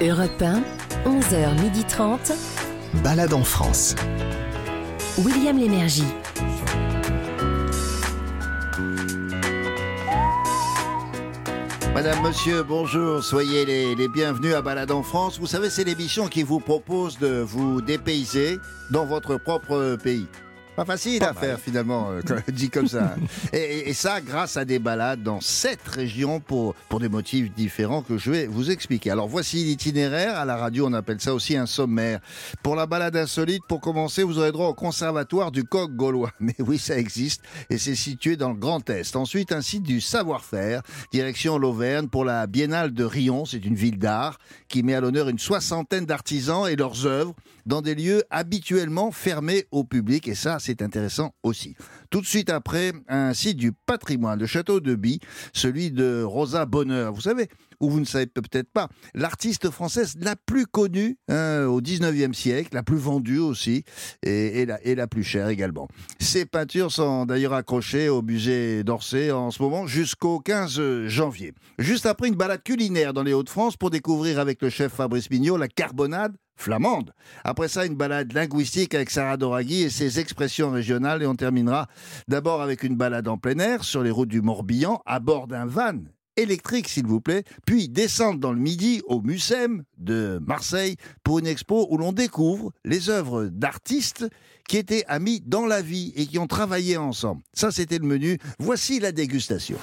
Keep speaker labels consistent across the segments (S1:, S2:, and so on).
S1: Europe 1, 11h30.
S2: Balade en France.
S1: William Lémergie.
S3: Madame, monsieur, bonjour, soyez les, les bienvenus à Balade en France. Vous savez, c'est l'émission qui vous propose de vous dépayser dans votre propre pays. Pas facile à faire finalement, euh, dit comme ça. et ça, grâce à des balades dans sept régions pour, pour des motifs différents que je vais vous expliquer. Alors voici l'itinéraire. À la radio, on appelle ça aussi un sommaire. Pour la balade insolite, pour commencer, vous aurez droit au conservatoire du coq gaulois. Mais oui, ça existe et c'est situé dans le Grand Est. Ensuite, un site du savoir-faire, direction l'Auvergne pour la Biennale de Rion. C'est une ville d'art qui met à l'honneur une soixantaine d'artisans et leurs œuvres dans des lieux habituellement fermés au public. Et ça, c'est intéressant aussi. Tout de suite après, un site du patrimoine, le château de Bie, celui de Rosa Bonheur. Vous savez, ou vous ne savez peut-être pas, l'artiste française la plus connue hein, au 19e siècle, la plus vendue aussi, et, la, et la plus chère également. Ces peintures sont d'ailleurs accrochées au musée d'Orsay en ce moment jusqu'au 15 janvier. Juste après une balade culinaire dans les Hauts-de-France pour découvrir avec le chef Fabrice Mignot la carbonade flamande. Après ça, une balade linguistique avec Sarah Doraghi et ses expressions régionales. Et on terminera d'abord avec une balade en plein air sur les routes du Morbihan à bord d'un van électrique, s'il vous plaît, puis descendre dans le Midi au Mucem de Marseille pour une expo où l'on découvre les œuvres d'artistes qui étaient amis dans la vie et qui ont travaillé ensemble. Ça, c'était le menu. Voici la dégustation.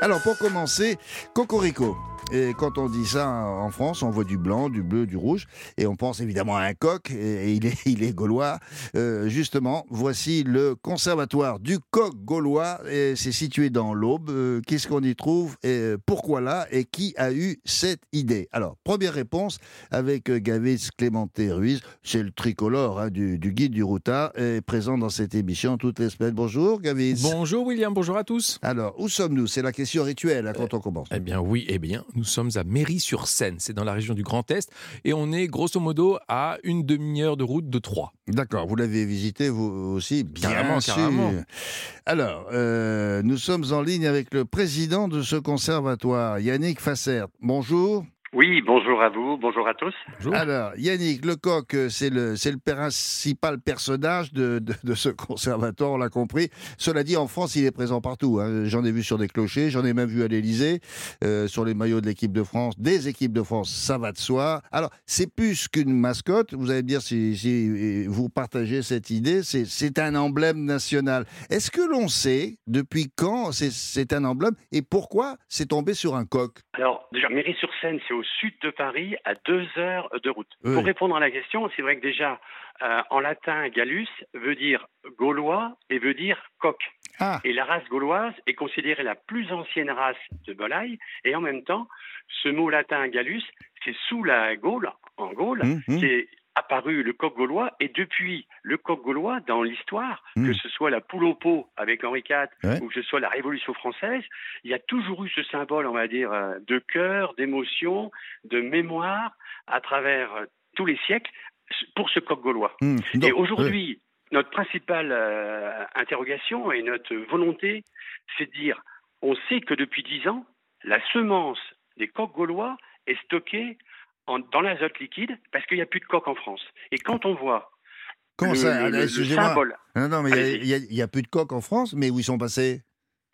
S3: Alors, pour commencer, Cocorico. Et quand on dit ça en France, on voit du blanc, du bleu, du rouge, et on pense évidemment à un coq, et il est, il est gaulois. Euh, justement, voici le conservatoire du coq gaulois, et c'est situé dans l'Aube. Euh, Qu'est-ce qu'on y trouve, et pourquoi là, et qui a eu cette idée? Alors, première réponse avec Gavis Clémenté Ruiz, c'est le tricolore hein, du, du guide du routard, et présent dans cette émission toutes les semaines. Bonjour Gavis.
S4: Bonjour William, bonjour à tous.
S3: Alors, où sommes-nous? C'est la question rituelle hein, quand on commence.
S4: Eh bien oui, eh bien, nous sommes à Méry-sur-Seine, c'est dans la région du Grand Est, et on est grosso modo à une demi-heure de route de Troyes.
S3: D'accord, vous l'avez visité vous aussi, bien
S4: Carrément,
S3: sûr.
S4: carrément.
S3: Alors, euh, nous sommes en ligne avec le président de ce conservatoire, Yannick Fasser. Bonjour.
S5: Oui, bonjour à vous, bonjour à tous.
S4: Bonjour.
S3: Alors, Yannick, le coq, euh, c'est le, c'est le principal personnage de, de, de ce conservatoire, on l'a compris. Cela dit, en France, il est présent partout. hein. J'en ai vu sur des clochers, j'en ai même vu à l'Élysée, euh, sur les maillots de l'équipe de France, des équipes de France, ça va de soi. Alors, c'est plus qu'une mascotte, vous allez me dire si, si euh, vous partagez cette idée, c'est, c'est un emblème national. Est-ce que l'on sait depuis quand c'est, c'est un emblème et pourquoi c'est tombé sur un coq?
S5: Alors, déjà, Méry-sur-Seine, c'est au sud de Paris, à deux heures de route.
S3: Oui.
S5: Pour répondre à la question, c'est vrai que déjà, euh, en latin, gallus veut dire gaulois et veut dire coq.
S3: Ah,
S5: Et la race gauloise est considérée la plus ancienne race de volaille. Et en même temps, ce mot latin gallus, c'est sous la Gaule, en Gaule, qu'est apparu le coq gaulois. Et depuis le coq gaulois, dans l'histoire,
S3: Mm.
S5: que ce soit la poule au pot avec Henri IV
S3: Ouais.
S5: ou que ce soit la Révolution française, il y a toujours eu ce symbole, on va dire, euh, de cœur, d'émotion, de mémoire à travers euh, tous les siècles pour ce coq gaulois.
S3: hum.
S5: Et aujourd'hui, notre principale euh, interrogation et notre volonté, c'est de dire, on sait que depuis dix ans, la semence des coqs gaulois est stockée en- dans l'azote liquide parce qu'il n'y a plus de coq en France. Et quand on voit
S3: Comment
S5: le,
S3: ça
S5: le- symbole,
S3: Non, non, mais il y a- plus de coqs en France, mais où ils sont passés?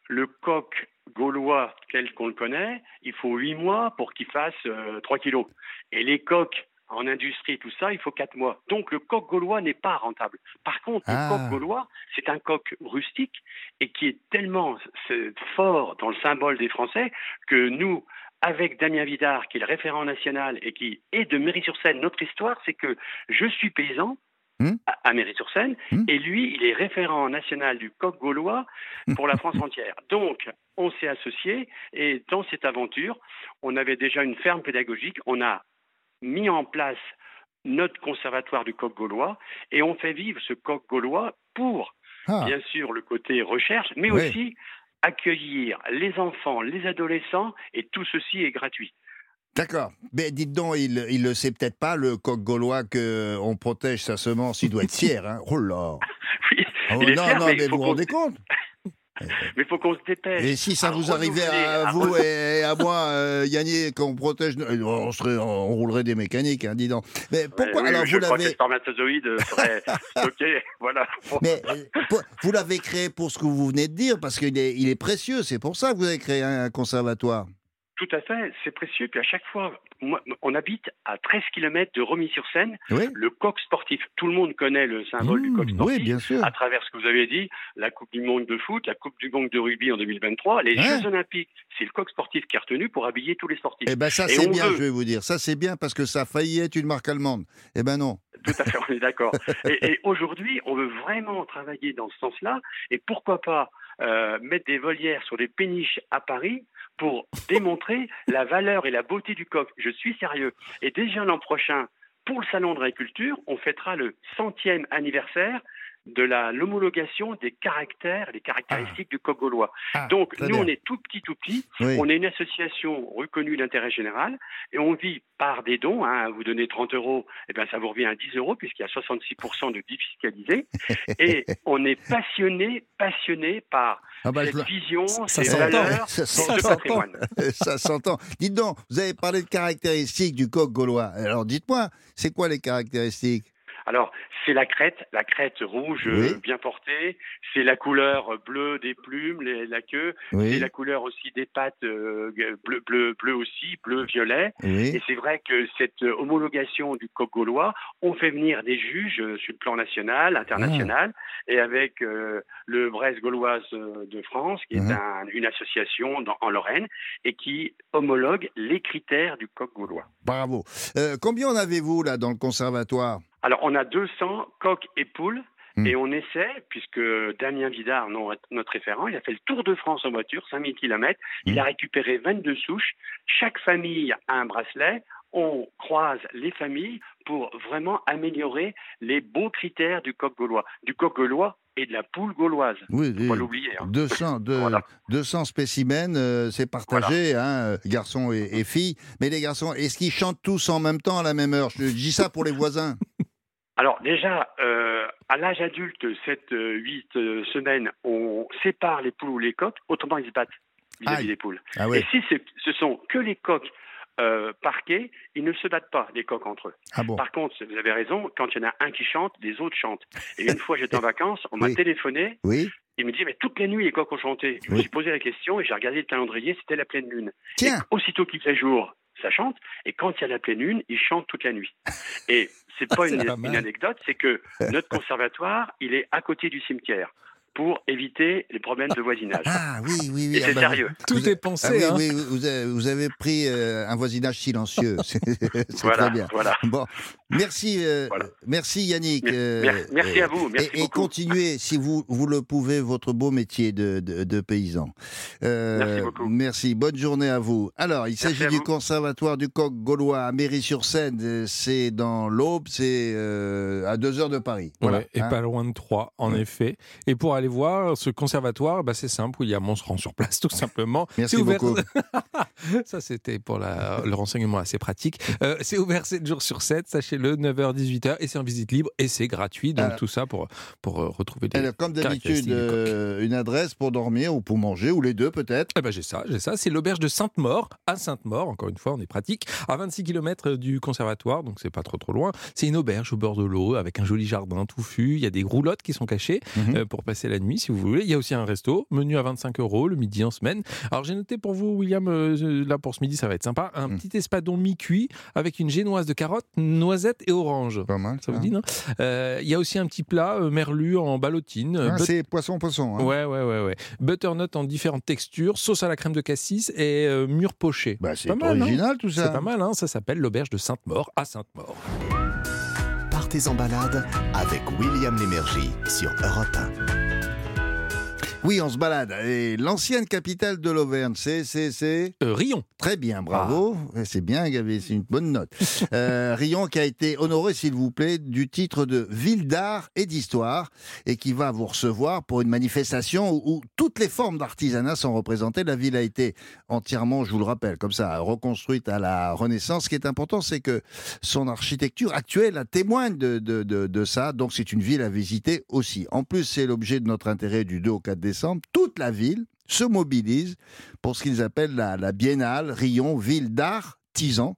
S5: Le coq gaulois tel qu'on le connaît, il faut huit mois pour qu'il fasse euh, 3 kilos. Et les coqs en industrie, tout ça, il faut 4 mois. Donc le coq gaulois n'est pas rentable. Par contre,
S3: Ah.
S5: le coq gaulois, c'est un coq rustique et qui est tellement c'est fort dans le symbole des Français que nous, avec Damien Vidard, qui est le référent national et qui est de Méry-sur-Seine, notre histoire, c'est que je suis paysan
S3: Hmm.
S5: à- Méry-sur-Seine
S3: Hmm.
S5: et lui, il est référent national du coq gaulois pour la France entière. Donc, on s'est associés et dans cette aventure, on avait déjà une ferme pédagogique. On a mis en place notre conservatoire du coq gaulois et on fait vivre ce coq gaulois pour,
S3: Ah,
S5: bien sûr, le côté recherche, mais
S3: Oui.
S5: aussi accueillir les enfants, les adolescents et tout ceci est gratuit.
S3: D'accord. Mais dites donc, il, il le sait peut-être pas, le coq gaulois, qu'on protège sa semence. Il doit être fier, hein. Oh là
S5: Oui,
S3: Oh, Non,
S5: fier,
S3: non,
S5: mais
S3: vous vous rendez compte?
S5: Mais il faut qu'on se dépêche.
S3: Et si ça
S5: à
S3: vous arrivait à
S5: à
S3: vous et à moi, euh, Yannick, qu'on protège, euh, on, serait, on roulerait des mécaniques, hein, dis donc. Mais pourquoi
S5: Ouais, oui,
S3: alors vous l'avez,
S5: spermatozoïde serait stocké. Voilà.
S3: mais euh, pour- vous l'avez créé pour ce que vous venez de dire, parce qu'il est, il est précieux. C'est pour ça que vous avez créé un conservatoire.
S5: Tout à fait, c'est précieux. Puis à chaque fois, moi, on habite à 13 km de Remis-sur-Seine,
S3: Oui.
S5: le coq sportif. Tout le monde connaît le symbole du coq
S3: Mmh,
S5: sportif.
S3: oui, bien sûr.
S5: À travers ce que vous avez dit, la Coupe du Monde de foot, la Coupe du Monde de rugby en 2023, les
S3: Ouais.
S5: Jeux Olympiques, c'est le coq sportif qui est retenu pour habiller tous les sportifs.
S3: Eh ben ça
S5: Et
S3: c'est bien,
S5: veut-
S3: je vais vous dire. Ça c'est bien parce que ça a failli être une marque allemande. Eh ben non.
S5: Tout à fait, on est d'accord. Et, et aujourd'hui, on veut vraiment travailler dans ce sens-là. Et pourquoi pas euh, mettre des volières sur les péniches à Paris pour démontrer la valeur et la beauté du coq. Je suis sérieux. Et déjà l'an prochain, pour le salon de l'agriculture, on fêtera le centième anniversaire de la l'homologation des caractères, les caractéristiques du coq gaulois.
S3: Ah,
S5: Donc nous,
S3: bien.
S5: on est tout petit, tout petit.
S3: Oui.
S5: On est une association reconnue d'intérêt général et on vit par des dons. Hein. Vous donnez 30 euros, et ben ça vous revient à 10 euros puisqu'il y a 66% de défiscalisés. Et on est passionné, passionné par
S3: Ah bah,
S5: cette vision,
S4: ça
S5: ces valeurs,
S3: Ça
S5: ce patrimoine.
S3: ça s'entend. Dites donc, vous avez parlé de caractéristiques du coq gaulois. Alors dites-moi, c'est quoi les caractéristiques?
S5: Alors, c'est la crête, la crête rouge
S3: Oui.
S5: euh, bien portée. C'est la couleur bleue des plumes, les- la queue. C'est la couleur aussi des pattes euh, bleu, bleu, bleu aussi, bleu, violet.
S3: oui.
S5: Et c'est vrai que cette euh, homologation du coq gaulois, on fait venir des juges euh, sur le plan national, international, et avec euh, le Bresse Gauloise euh, de France, qui est
S3: Mhm.
S5: un- une association dans- en Lorraine, et qui homologue les critères du coq gaulois.
S3: Bravo. Euh, combien en avez-vous là dans le conservatoire?
S5: Alors, on a 200 coqs et poules.
S3: Mhm.
S5: Et on essaie, puisque Damien Vidard, notre référent, il a fait le tour de France en voiture, 5000 km. Il
S3: Mhm.
S5: a récupéré 22 souches. Chaque famille a un bracelet. On croise les familles pour vraiment améliorer les beaux critères du coq gaulois, du coq gaulois et de la poule gauloise.
S3: Oui,
S5: Faut pas l'oublier. hein.
S3: 200, de-
S5: Voilà.
S3: 200 spécimens, euh, c'est partagé, hein, euh, garçons et, et filles. Mais les garçons, est-ce qu'ils chantent tous en même temps à la même heure? Je dis ça pour les voisins.
S5: Alors déjà, euh, à l'âge adulte, 7-8 semaines, on sépare les poules ou les coqs, autrement ils se battent vis-à-vis des poules.
S3: Ah.
S5: Et si ce sont que les coqs euh, parqués, ils ne se battent pas, les coqs entre eux.
S3: Ah bon.
S5: Par contre, vous avez raison, quand il y en a un qui chante, les autres chantent. Et une fois, j'étais en vacances, on m'a
S3: Oui.
S5: téléphoné,
S3: Oui.
S5: il me dit, mais toutes les nuits, les coqs ont chanté. Je me suis posé la question et j'ai regardé le calendrier, c'était la pleine lune.
S3: Tiens.
S5: Et aussitôt qu'il fait jour, ça chante. Et quand il y a la pleine lune, ils chantent toute la nuit. Et c'est pas
S4: C'est
S5: une,
S4: pas
S5: une anecdote, c'est que notre conservatoire, il est à côté du cimetière pour éviter les problèmes de voisinage.
S3: Ah oui, oui, oui.
S5: Et
S3: ah
S5: c'est
S3: bah,
S5: sérieux.
S4: Tout
S3: Vous-
S4: est
S3: Ah
S4: pensé.
S3: oui,
S4: hein.
S3: oui, vous avez, vous avez pris euh, un voisinage silencieux. C'est c'est
S5: Voilà,
S3: très bien.
S5: voilà.
S3: Bon, merci, euh,
S5: Voilà.
S3: merci Yannick. Euh,
S5: mer- merci à vous, merci
S3: et, continuez, si vous, vous le pouvez, votre beau métier de, de, de paysan. Euh,
S5: Merci beaucoup.
S3: Merci, bonne journée à vous. Alors, il s'agit du
S5: vous.
S3: conservatoire du coq gaulois à Méry-sur-Seine. C'est dans l'Aube, c'est euh, à deux heures de Paris. Voilà.
S4: Ouais, et
S3: hein.
S4: pas loin de Troyes, en
S3: Ouais.
S4: effet. Et pour aller voir ce conservatoire, bah, c'est simple, William, on se rend sur place, tout simplement.
S3: Merci
S4: C'est ouvert-
S3: beaucoup.
S4: Ça, c'était pour la- le renseignement assez pratique. Euh, c'est ouvert 7 jours sur 7, sachez-le, 9h, 18h, et c'est en visite libre, et c'est gratuit. Donc, tout ça pour, pour euh, retrouver des.
S3: Alors, comme d'habitude, euh, une adresse pour dormir ou pour manger, ou les deux peut-être.
S4: Eh ben, j'ai ça, j'ai ça. C'est l'auberge de Sainte-Maure, à Sainte-Maure, encore une fois, on est pratique, à 26 km du conservatoire, donc c'est pas trop trop loin. C'est une auberge au bord de l'eau, avec un joli jardin touffu. Il y a des roulottes qui sont cachées
S3: Mhm.
S4: euh, pour passer la nuit, si vous voulez. Il y a aussi un resto, menu à 25 euros, le midi en semaine. Alors j'ai noté pour vous, William, euh, là pour ce midi, ça va être sympa, un
S3: Mhm.
S4: petit espadon mi-cuit avec une génoise de carottes, noisettes et orange.
S3: Pas mal.
S4: Ça vous
S3: hein.
S4: dit, non? Euh, Il y a aussi un petit plat euh, merlu en ballotine. euh,
S3: Ah,
S4: but-
S3: c'est poisson-poisson. hein.
S4: Ouais, ouais, ouais, ouais. Butternut en différentes textures, sauce à la crème de cassis et euh, mûre pochée.
S3: Bah, c'est
S4: pas mal, non
S3: original tout ça.
S4: C'est pas mal, hein? Ça s'appelle l'auberge de Sainte-Maure à Sainte-Maure.
S2: Partez en balade avec William Lémergie sur Europe 1.
S3: Oui, on se balade. Et l'ancienne capitale de l'Auvergne, c'est, c'est, c'est
S4: Euh, Rion.
S3: très bien, bravo.
S4: Ah.
S3: Et C'est bien, c'est une bonne note. Euh, Rion qui a été honoré, s'il vous plaît, du titre de ville d'art et d'histoire et qui va vous recevoir pour une manifestation où, où toutes les formes d'artisanat sont représentées. La ville a été entièrement, je vous le rappelle, comme ça, reconstruite à la Renaissance. Ce qui est important, c'est que son architecture actuelle témoigne de, de, de, de ça. Donc c'est une ville à visiter aussi. En plus, c'est l'objet de notre intérêt du 2 au 4 décembre toute la ville se mobilise pour ce qu'ils appellent la Biennale Rion Ville d'Art artisans,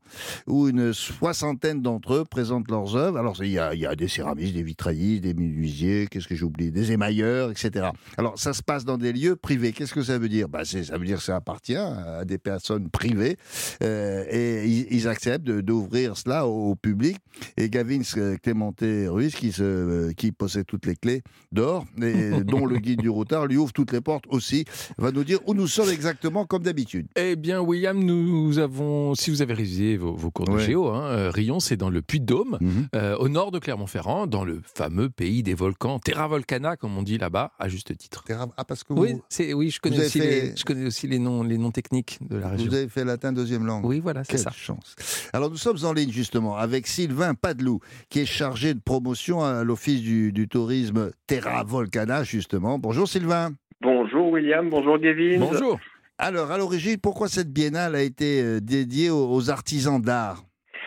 S3: où une soixantaine d'entre eux présentent leurs œuvres. Alors, il y a, il y a des céramistes, des vitraillistes, des menuisiers, qu'est-ce que j'ai oublié, des émailleurs, etc. Alors, ça se passe dans des lieux privés. Qu'est-ce que ça veut dire? Bah, Ça veut dire que ça appartient à des personnes privées euh, et ils, ils acceptent d'ouvrir cela au, au public. Et Gavin euh, Clémenté Ruiz, qui, se, euh, qui possède toutes les clés d'or, et dont le guide du routard lui ouvre toutes les portes aussi, va nous dire où nous sommes exactement comme d'habitude.
S4: Eh bien, William, nous avons, si vous avez révisé vos, vos cours de
S3: Ouais.
S4: géo, hein, euh, Rion, c'est dans le Puy-de-Dôme,
S3: Mhm.
S4: euh, au nord de Clermont-Ferrand, dans le fameux pays des volcans, Terra Volcana, comme on dit là-bas, à juste titre.
S3: Ah, parce que vous,
S4: Oui, c'est, oui, je connais
S3: avez
S4: aussi,
S3: fait-
S4: les, je connais aussi les noms, les noms techniques de la région.
S3: vous avez fait latin deuxième langue.
S4: Oui, voilà, c'est
S3: Quelle
S4: ça.
S3: chance. Alors nous sommes en ligne justement avec Sylvain Padelou, qui est chargé de promotion à l'Office du, du tourisme Terra Volcana justement. Bonjour Sylvain.
S6: Bonjour William, bonjour Gavin.
S4: Bonjour.
S3: Alors à l'origine, pourquoi cette biennale a été euh, dédiée aux, artisans d'art?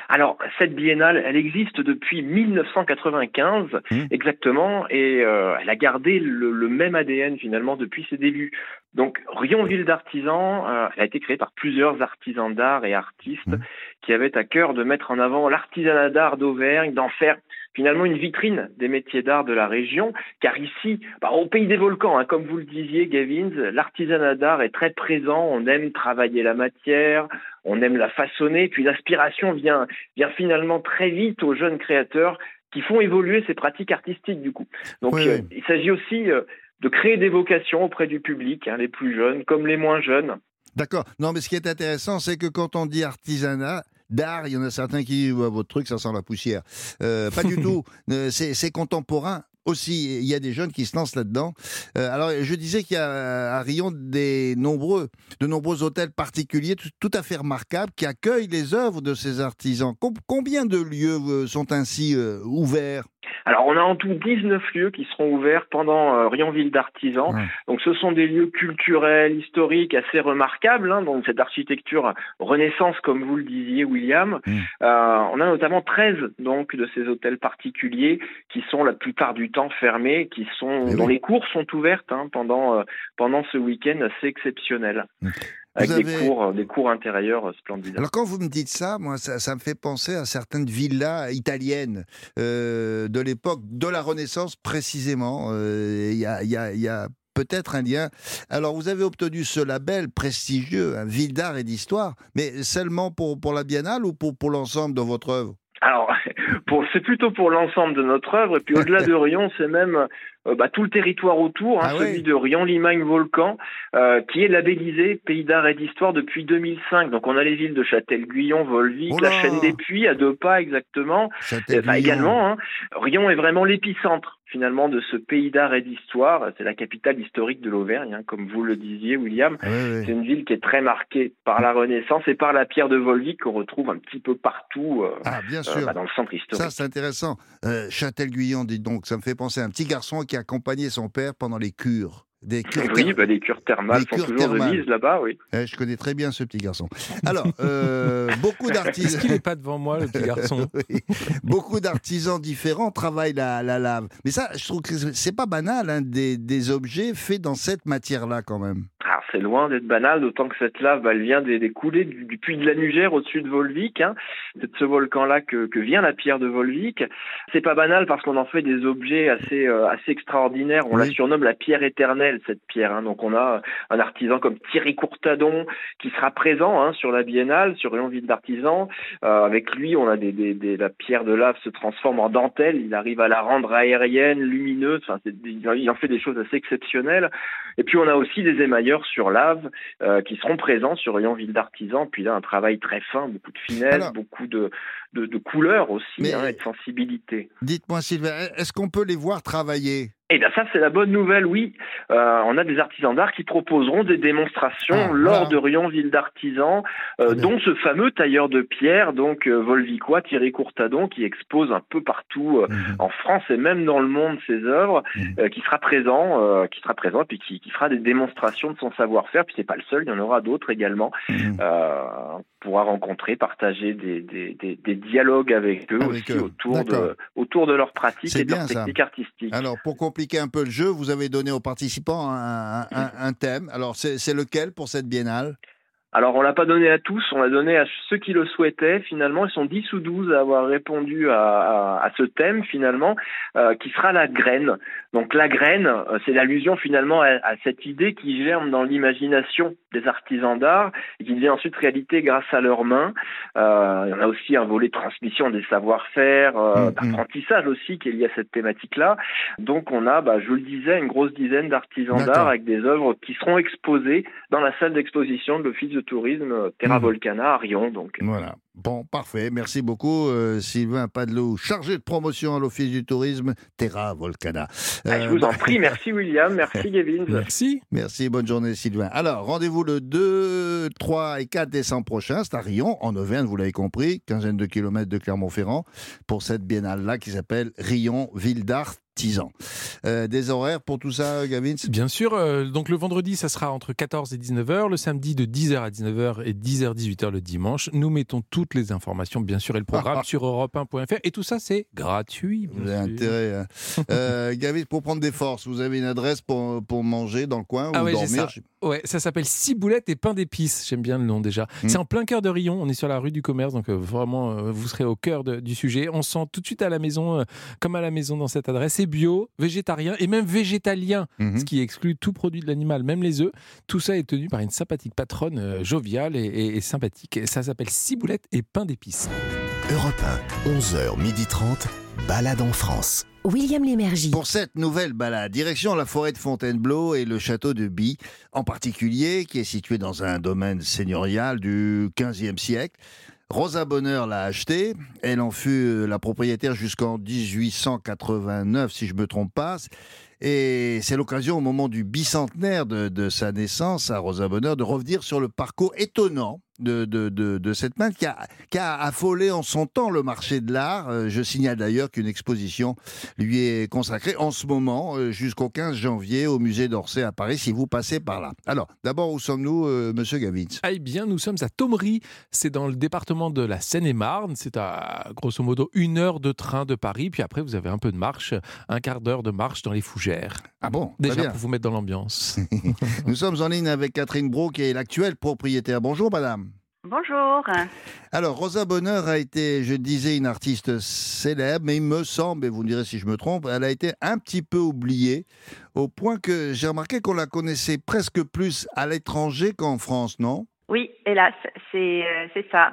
S6: Alors, cette biennale, elle existe depuis 1995
S3: Mmh.
S6: exactement, et euh, elle a gardé le, le même ADN finalement depuis ses débuts. Donc, Rion Ville d'artisans, euh, elle a été créée par plusieurs artisans d'art et artistes
S3: Mmh.
S6: qui avaient à cœur de mettre en avant l'artisanat d'art d'Auvergne, d'en faire finalement une vitrine des métiers d'art de la région, car ici, bah, au pays des volcans, hein, comme vous le disiez, Gavin, l'artisanat d'art est très présent, on aime travailler la matière, on aime la façonner, puis l'inspiration vient, vient finalement très vite aux jeunes créateurs qui font évoluer ces pratiques artistiques du coup. Donc
S3: Oui,
S6: euh, il s'agit aussi euh, de créer des vocations auprès du public, hein, les plus jeunes comme les moins jeunes.
S3: D'accord. Non, mais ce qui est intéressant, c'est que quand on dit artisanat d'art, il y en a certains qui disent Ouais, votre truc, ça sent la poussière. Euh, pas du tout. Euh, c'est contemporain. Aussi, il y a des jeunes qui se lancent là-dedans. Euh, alors, je disais qu'il y a à Rion des nombreux, de nombreux hôtels particuliers tout, tout à fait remarquables qui accueillent les œuvres de ces artisans. Com- combien de lieux sont ainsi euh, ouverts?
S6: Alors on a en tout 19 lieux qui seront ouverts pendant euh, Rionville d'artisans.
S3: Ouais.
S6: Donc ce sont des lieux culturels, historiques assez remarquables, hein, donc cette architecture renaissance comme vous le disiez William.
S3: Mm.
S6: Euh, on a notamment 13 donc de ces hôtels particuliers qui sont la plupart du temps fermés, qui sont
S3: Eh
S6: dont
S3: oui.
S6: les cours sont ouvertes hein, pendant euh, pendant ce week-end assez exceptionnel.
S3: Mm.
S6: Avec
S3: Vous
S6: des
S3: avez-
S6: cours, des cours intérieurs euh, splendides.
S3: Alors quand vous me dites ça, moi, ça, ça me fait penser à certaines villas italiennes euh, de l'époque de la Renaissance précisément. Euh, Il y a, il y a- il y a peut-être un lien. Alors vous avez obtenu ce label prestigieux, un ville d'art et d'histoire, mais seulement pour, pour la biennale ou pour, pour l'ensemble de votre œuvre?
S6: Alors, c'est plutôt pour l'ensemble de notre œuvre. Et puis au-delà de Rion, c'est même euh, bah, tout le territoire autour, hein,
S3: Ah
S6: celui de Rion-Limagne-Volcan, euh, qui est labellisé Pays d'art et d'histoire depuis 2005. Donc on a les villes de Châtel-Guyon, Volvic,
S3: Oh
S6: la chaîne des Puits, à deux pas exactement. Enfin, également, hein, Rion est vraiment l'épicentre finalement de ce pays d'art et d'histoire. C'est la capitale historique de l'Auvergne, hein, comme vous le disiez, William.
S3: Ah.
S6: C'est une ville qui est très marquée par la Renaissance et par la pierre de Volvic qu'on retrouve un petit peu partout euh,
S3: Ah bien
S6: euh,
S3: sûr.
S6: bah, dans le centre historique.
S3: Ça, c'est intéressant. Euh, Châtel-Guyon, dites donc, ça me fait penser à un petit garçon qui accompagnait son père pendant les cures. Des cures
S6: Oui,
S3: thermales.
S6: bah, les cures thermales
S3: Les
S6: sont
S3: cures
S6: toujours
S3: thermales.
S6: de mise là-bas, oui.
S3: Eh, je connais très bien ce petit garçon. Alors, euh, beaucoup
S4: Est-ce
S3: d'artisans.
S4: qu'il n'est pas devant moi, le petit garçon
S3: Oui. Beaucoup d'artisans différents travaillent la, la lave. Mais ça, je trouve que c'est pas banal, hein, des, des objets faits dans cette matière-là, quand même.
S6: Alors c'est loin d'être banal, d'autant que cette lave, bah, elle vient des, des coulées du, du puits de la Nugère au-dessus de Volvic. Hein. C'est de ce volcan-là que, que vient la pierre de Volvic. C'est pas banal parce qu'on en fait des objets assez euh, assez extraordinaires. On
S3: Oui.
S6: la surnomme la pierre éternelle cette pierre. Hein. Donc on a un artisan comme Thierry Courtadon qui sera présent hein, sur la Biennale, sur Ville d'artisans. Euh, avec lui, on a des, des, des- la pierre de lave se transforme en dentelle. Il arrive à la rendre aérienne, lumineuse. Enfin, il en fait des choses assez exceptionnelles. Et puis on a aussi des émailleurs sur lave euh, qui seront présents sur Ville d'artisans. Puis là, un travail très fin, beaucoup de finesse,
S3: Alors-
S6: beaucoup de, de, de couleurs aussi
S3: Mais-
S6: hein, et de sensibilité.
S3: Dites-moi, Sylvain, est-ce qu'on peut les voir travailler?
S6: Et bien ça, c'est la bonne nouvelle, oui. Euh, on a des artisans d'art qui proposeront des démonstrations
S3: Ah,
S6: lors de Rionville d'artisans, euh,
S3: bien.
S6: dont ce fameux tailleur de pierre, donc euh, Volvicois, Thierry Courtadon, qui expose un peu partout
S3: Mhm.
S6: en France et même dans le monde ses œuvres,
S3: Mhm.
S6: qui sera présent, qui sera présent, et puis qui, qui fera des démonstrations de son savoir-faire. Puis c'est pas le seul, il y en aura d'autres également.
S3: Mhm.
S6: Euh, pourra rencontrer, partager des, des, des, des dialogues avec eux
S3: Avec
S6: aussi
S3: eux.
S6: autour de, autour de leur pratique
S3: C'est
S6: et de leur
S3: bien, ça.
S6: technique artistique.
S3: Alors, pour compliquer un peu le jeu, vous avez donné aux participants un, un- un- un thème. Alors, c'est c'est lequel pour cette biennale?
S6: Alors, on l'a pas donné à tous, on l'a donné à ceux qui le souhaitaient. Finalement, ils sont 10 ou 12 à avoir répondu à, à, à ce thème, finalement, euh, qui sera la graine. Donc, la graine, euh, c'est l'allusion finalement à, à cette idée qui germe dans l'imagination des artisans d'art et qui devient ensuite réalité grâce à leurs mains. Euh, il y en a aussi un volet de transmission des savoir-faire, euh,
S3: Mhm.
S6: d'apprentissage aussi qui est lié à cette thématique-là. Donc, on a, bah, je le disais, une grosse dizaine d'artisans d'art avec des œuvres qui seront exposées dans la salle d'exposition de l'Office de tourisme euh, Terra
S3: Mhm.
S6: Volcana à Rion. Donc,
S3: Voilà. Bon, parfait. Merci beaucoup, euh, Sylvain Padelot, chargé de promotion à l'Office du tourisme Terra Volcana.
S6: Ah, je
S3: Euh,
S6: vous en prie. Merci William. Merci Gavin.
S4: Merci.
S3: Merci, bonne journée Sylvain. Alors, rendez-vous le 2, 3 et 4 décembre prochain, c'est à Rion, en Auvergne, vous l'avez compris, quinzaine de kilomètres de Clermont-Ferrand, pour cette biennale-là qui s'appelle Rion, ville Euh, des horaires pour tout ça, Gavin?
S4: Bien sûr, euh, donc le vendredi, ça sera entre 14 et 19h, le samedi de 10h à 19h et 10h 18h le dimanche. Nous mettons toutes les informations, bien sûr, et le programme sur europe1.fr et tout ça, c'est gratuit.
S3: Vous avez intérêt. hein. Euh, Gavin, pour prendre des forces, vous avez une adresse pour, pour manger dans le coin
S4: Ah
S3: ou
S4: ouais,
S3: dormir
S4: ça. Ouais, ça s'appelle Ciboulettes et pain d'épices. J'aime bien le nom déjà.
S3: Mm.
S4: C'est en plein cœur de Rion. On est sur la rue du commerce, donc vraiment, vous serez au cœur de- du sujet. On sent tout de suite à la maison, comme à la maison dans cette adresse. Bio, végétarien et même végétalien,
S3: Mhm.
S4: ce qui exclut tout produit de l'animal, même les œufs. Tout ça est tenu par une sympathique patronne euh, joviale et, et- et sympathique. Ça s'appelle Ciboulettes et pain d'épices.
S2: Europe 1, 11h30, balade en France.
S1: William Lémergie.
S3: Pour cette nouvelle balade, direction la forêt de Fontainebleau et le château de By, en particulier, qui est situé dans un domaine seigneurial du 15e siècle. Rosa Bonheur l'a acheté. Elle en fut euh, la propriétaire jusqu'en 1889, si je me trompe pas. Et c'est l'occasion, au moment du bicentenaire de, de sa naissance à Rosa Bonheur, de revenir sur le parcours étonnant de, de, de, de cette peintre qui a, qui a affolé en son temps le marché de l'art. Euh, je signale d'ailleurs qu'une exposition lui est consacrée en ce moment, euh, jusqu'au 15 janvier, au musée d'Orsay à Paris, si vous passez par là. Alors, d'abord, où sommes-nous, euh, monsieur Gavitz
S4: Eh bien, nous sommes à Thomery. C'est dans le département de la Seine-et-Marne. C'est à grosso modo une heure de train de Paris. Puis après, vous avez un peu de marche, un quart d'heure de marche dans les fougères.
S3: Ah bon?
S4: Déjà
S3: bien.
S4: pour vous mettre dans l'ambiance.
S3: Nous sommes en ligne avec Catherine Bro, qui est l'actuelle propriétaire. Bonjour, madame.
S7: Bonjour.
S3: Alors, Rosa Bonheur a été, je disais, une artiste célèbre, mais il me semble, et vous me direz si je me trompe, elle a été un petit peu oubliée, au point que j'ai remarqué qu'on la connaissait presque plus à l'étranger qu'en France, non?
S7: Oui, hélas, c'est euh, ça.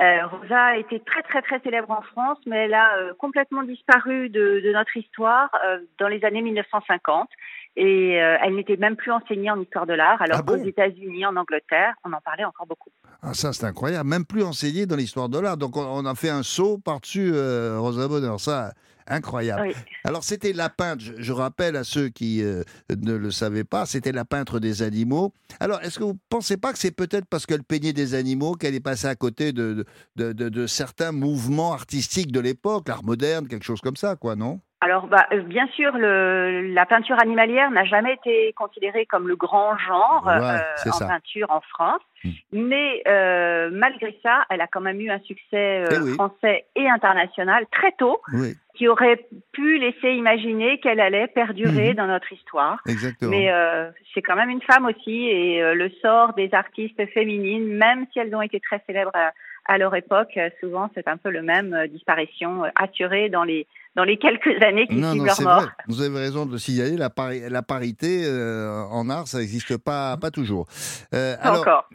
S7: Euh, Rosa a été très très très célèbre en France, mais elle a euh, complètement disparu de, de notre histoire dans les années 1950. Et euh, elle n'était même plus enseignée en histoire de l'art, alors
S3: Ah bon
S7: qu'aux États-Unis, en Angleterre, on en parlait encore beaucoup.
S3: Ah, ça, c'est incroyable. Même plus enseigné dans l'histoire de l'art. Donc, on, on a fait un saut par-dessus euh, Rosa Bonheur. Ça, incroyable.
S7: Oui.
S3: Alors, c'était la peintre, je, je rappelle à ceux qui euh, ne le savaient pas, c'était la peintre des animaux. Alors, est-ce que vous ne pensez pas que c'est peut-être parce qu'elle peignait des animaux qu'elle est passée à côté de, de, de- de certains mouvements artistiques de l'époque, l'art moderne, quelque chose comme ça, quoi, non?
S7: Alors, bah, euh, bien sûr, le, la peinture animalière n'a jamais été considérée comme le grand genre
S3: Ouais,
S7: euh, en
S3: ça.
S7: peinture en France,
S3: Hmm.
S7: mais euh, malgré ça, elle a quand même eu un succès euh,
S3: Eh oui.
S7: français et international très tôt,
S3: Oui,
S7: qui aurait pu laisser imaginer qu'elle allait perdurer
S3: Mhm.
S7: dans notre histoire.
S3: exactement.
S7: Mais euh, c'est quand même une femme aussi, et euh, le sort des artistes féminines, même si elles ont été très célèbres à, leur époque, euh, souvent c'est un peu le même, euh, disparition euh, assurée dans les dans les quelques années qui
S3: Non,
S7: suivent
S3: non,
S7: leur mort.
S3: vrai. Vous avez raison de le signaler. La, pari- la parité euh, en art, ça n'existe pas, pas toujours. Euh,
S7: Pas
S3: alors,
S7: encore.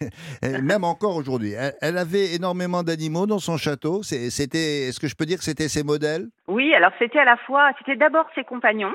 S3: même encore aujourd'hui. Elle, elle avait énormément d'animaux dans son château. C'était, est-ce que je peux dire que c'était ses modèles?
S7: Oui, alors c'était à la fois, c'était d'abord ses compagnons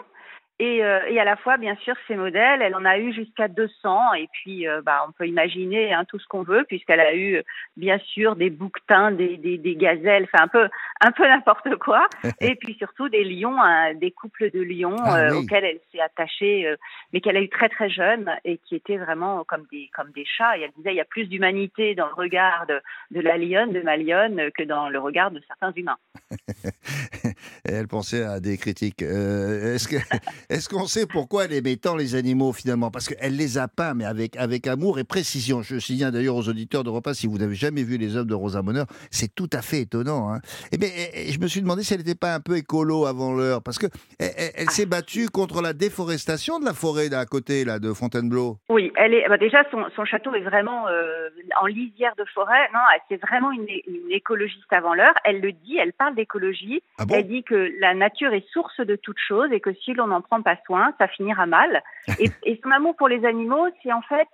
S7: et, euh, et à la fois, bien sûr, ses modèles. Elle en a eu jusqu'à 200 et puis, euh, bah, on peut imaginer hein, tout ce qu'on veut puisqu'elle a eu, bien sûr, des bouquetins, des, des, des gazelles, enfin un peu, un peu n'importe quoi. et puis surtout des lions, hein, des couples de lions
S3: Ah
S7: euh,
S3: oui.
S7: auxquels elle s'est attachée, euh, mais qu'elle a eu très très jeune et qui étaient vraiment comme des, comme des chats. Et elle disait, il y a plus d'humanité dans le regard de, de la lionne, de ma lionne, que dans le regard de certains humains.
S3: elle pensait à des critiques. Euh, est-ce, que, est-ce qu'on sait pourquoi elle aimait tant les animaux finalement? Parce qu'elle les a peints, mais avec, avec amour et précision. Je signale d'ailleurs aux auditeurs de repas, si vous n'avez jamais vu les œuvres de Rosa Bonheur, c'est tout à fait étonnant. Hein. Eh bien, je me suis demandé si elle n'était pas un peu écolo avant l'heure, parce que elle, s'est battue contre la déforestation de la forêt d'à côté là, de Fontainebleau.
S7: Oui, elle est. Bah, déjà, son, son, château est vraiment euh, en lisière de forêt. Non, c'est vraiment une, une, écologiste avant l'heure. Elle le dit, elle parle d'écologie. Ah elle dit que la nature est source de toute chose et que si l'on n'en prend pas soin, ça finira mal. et, et son amour pour les animaux, c'est en fait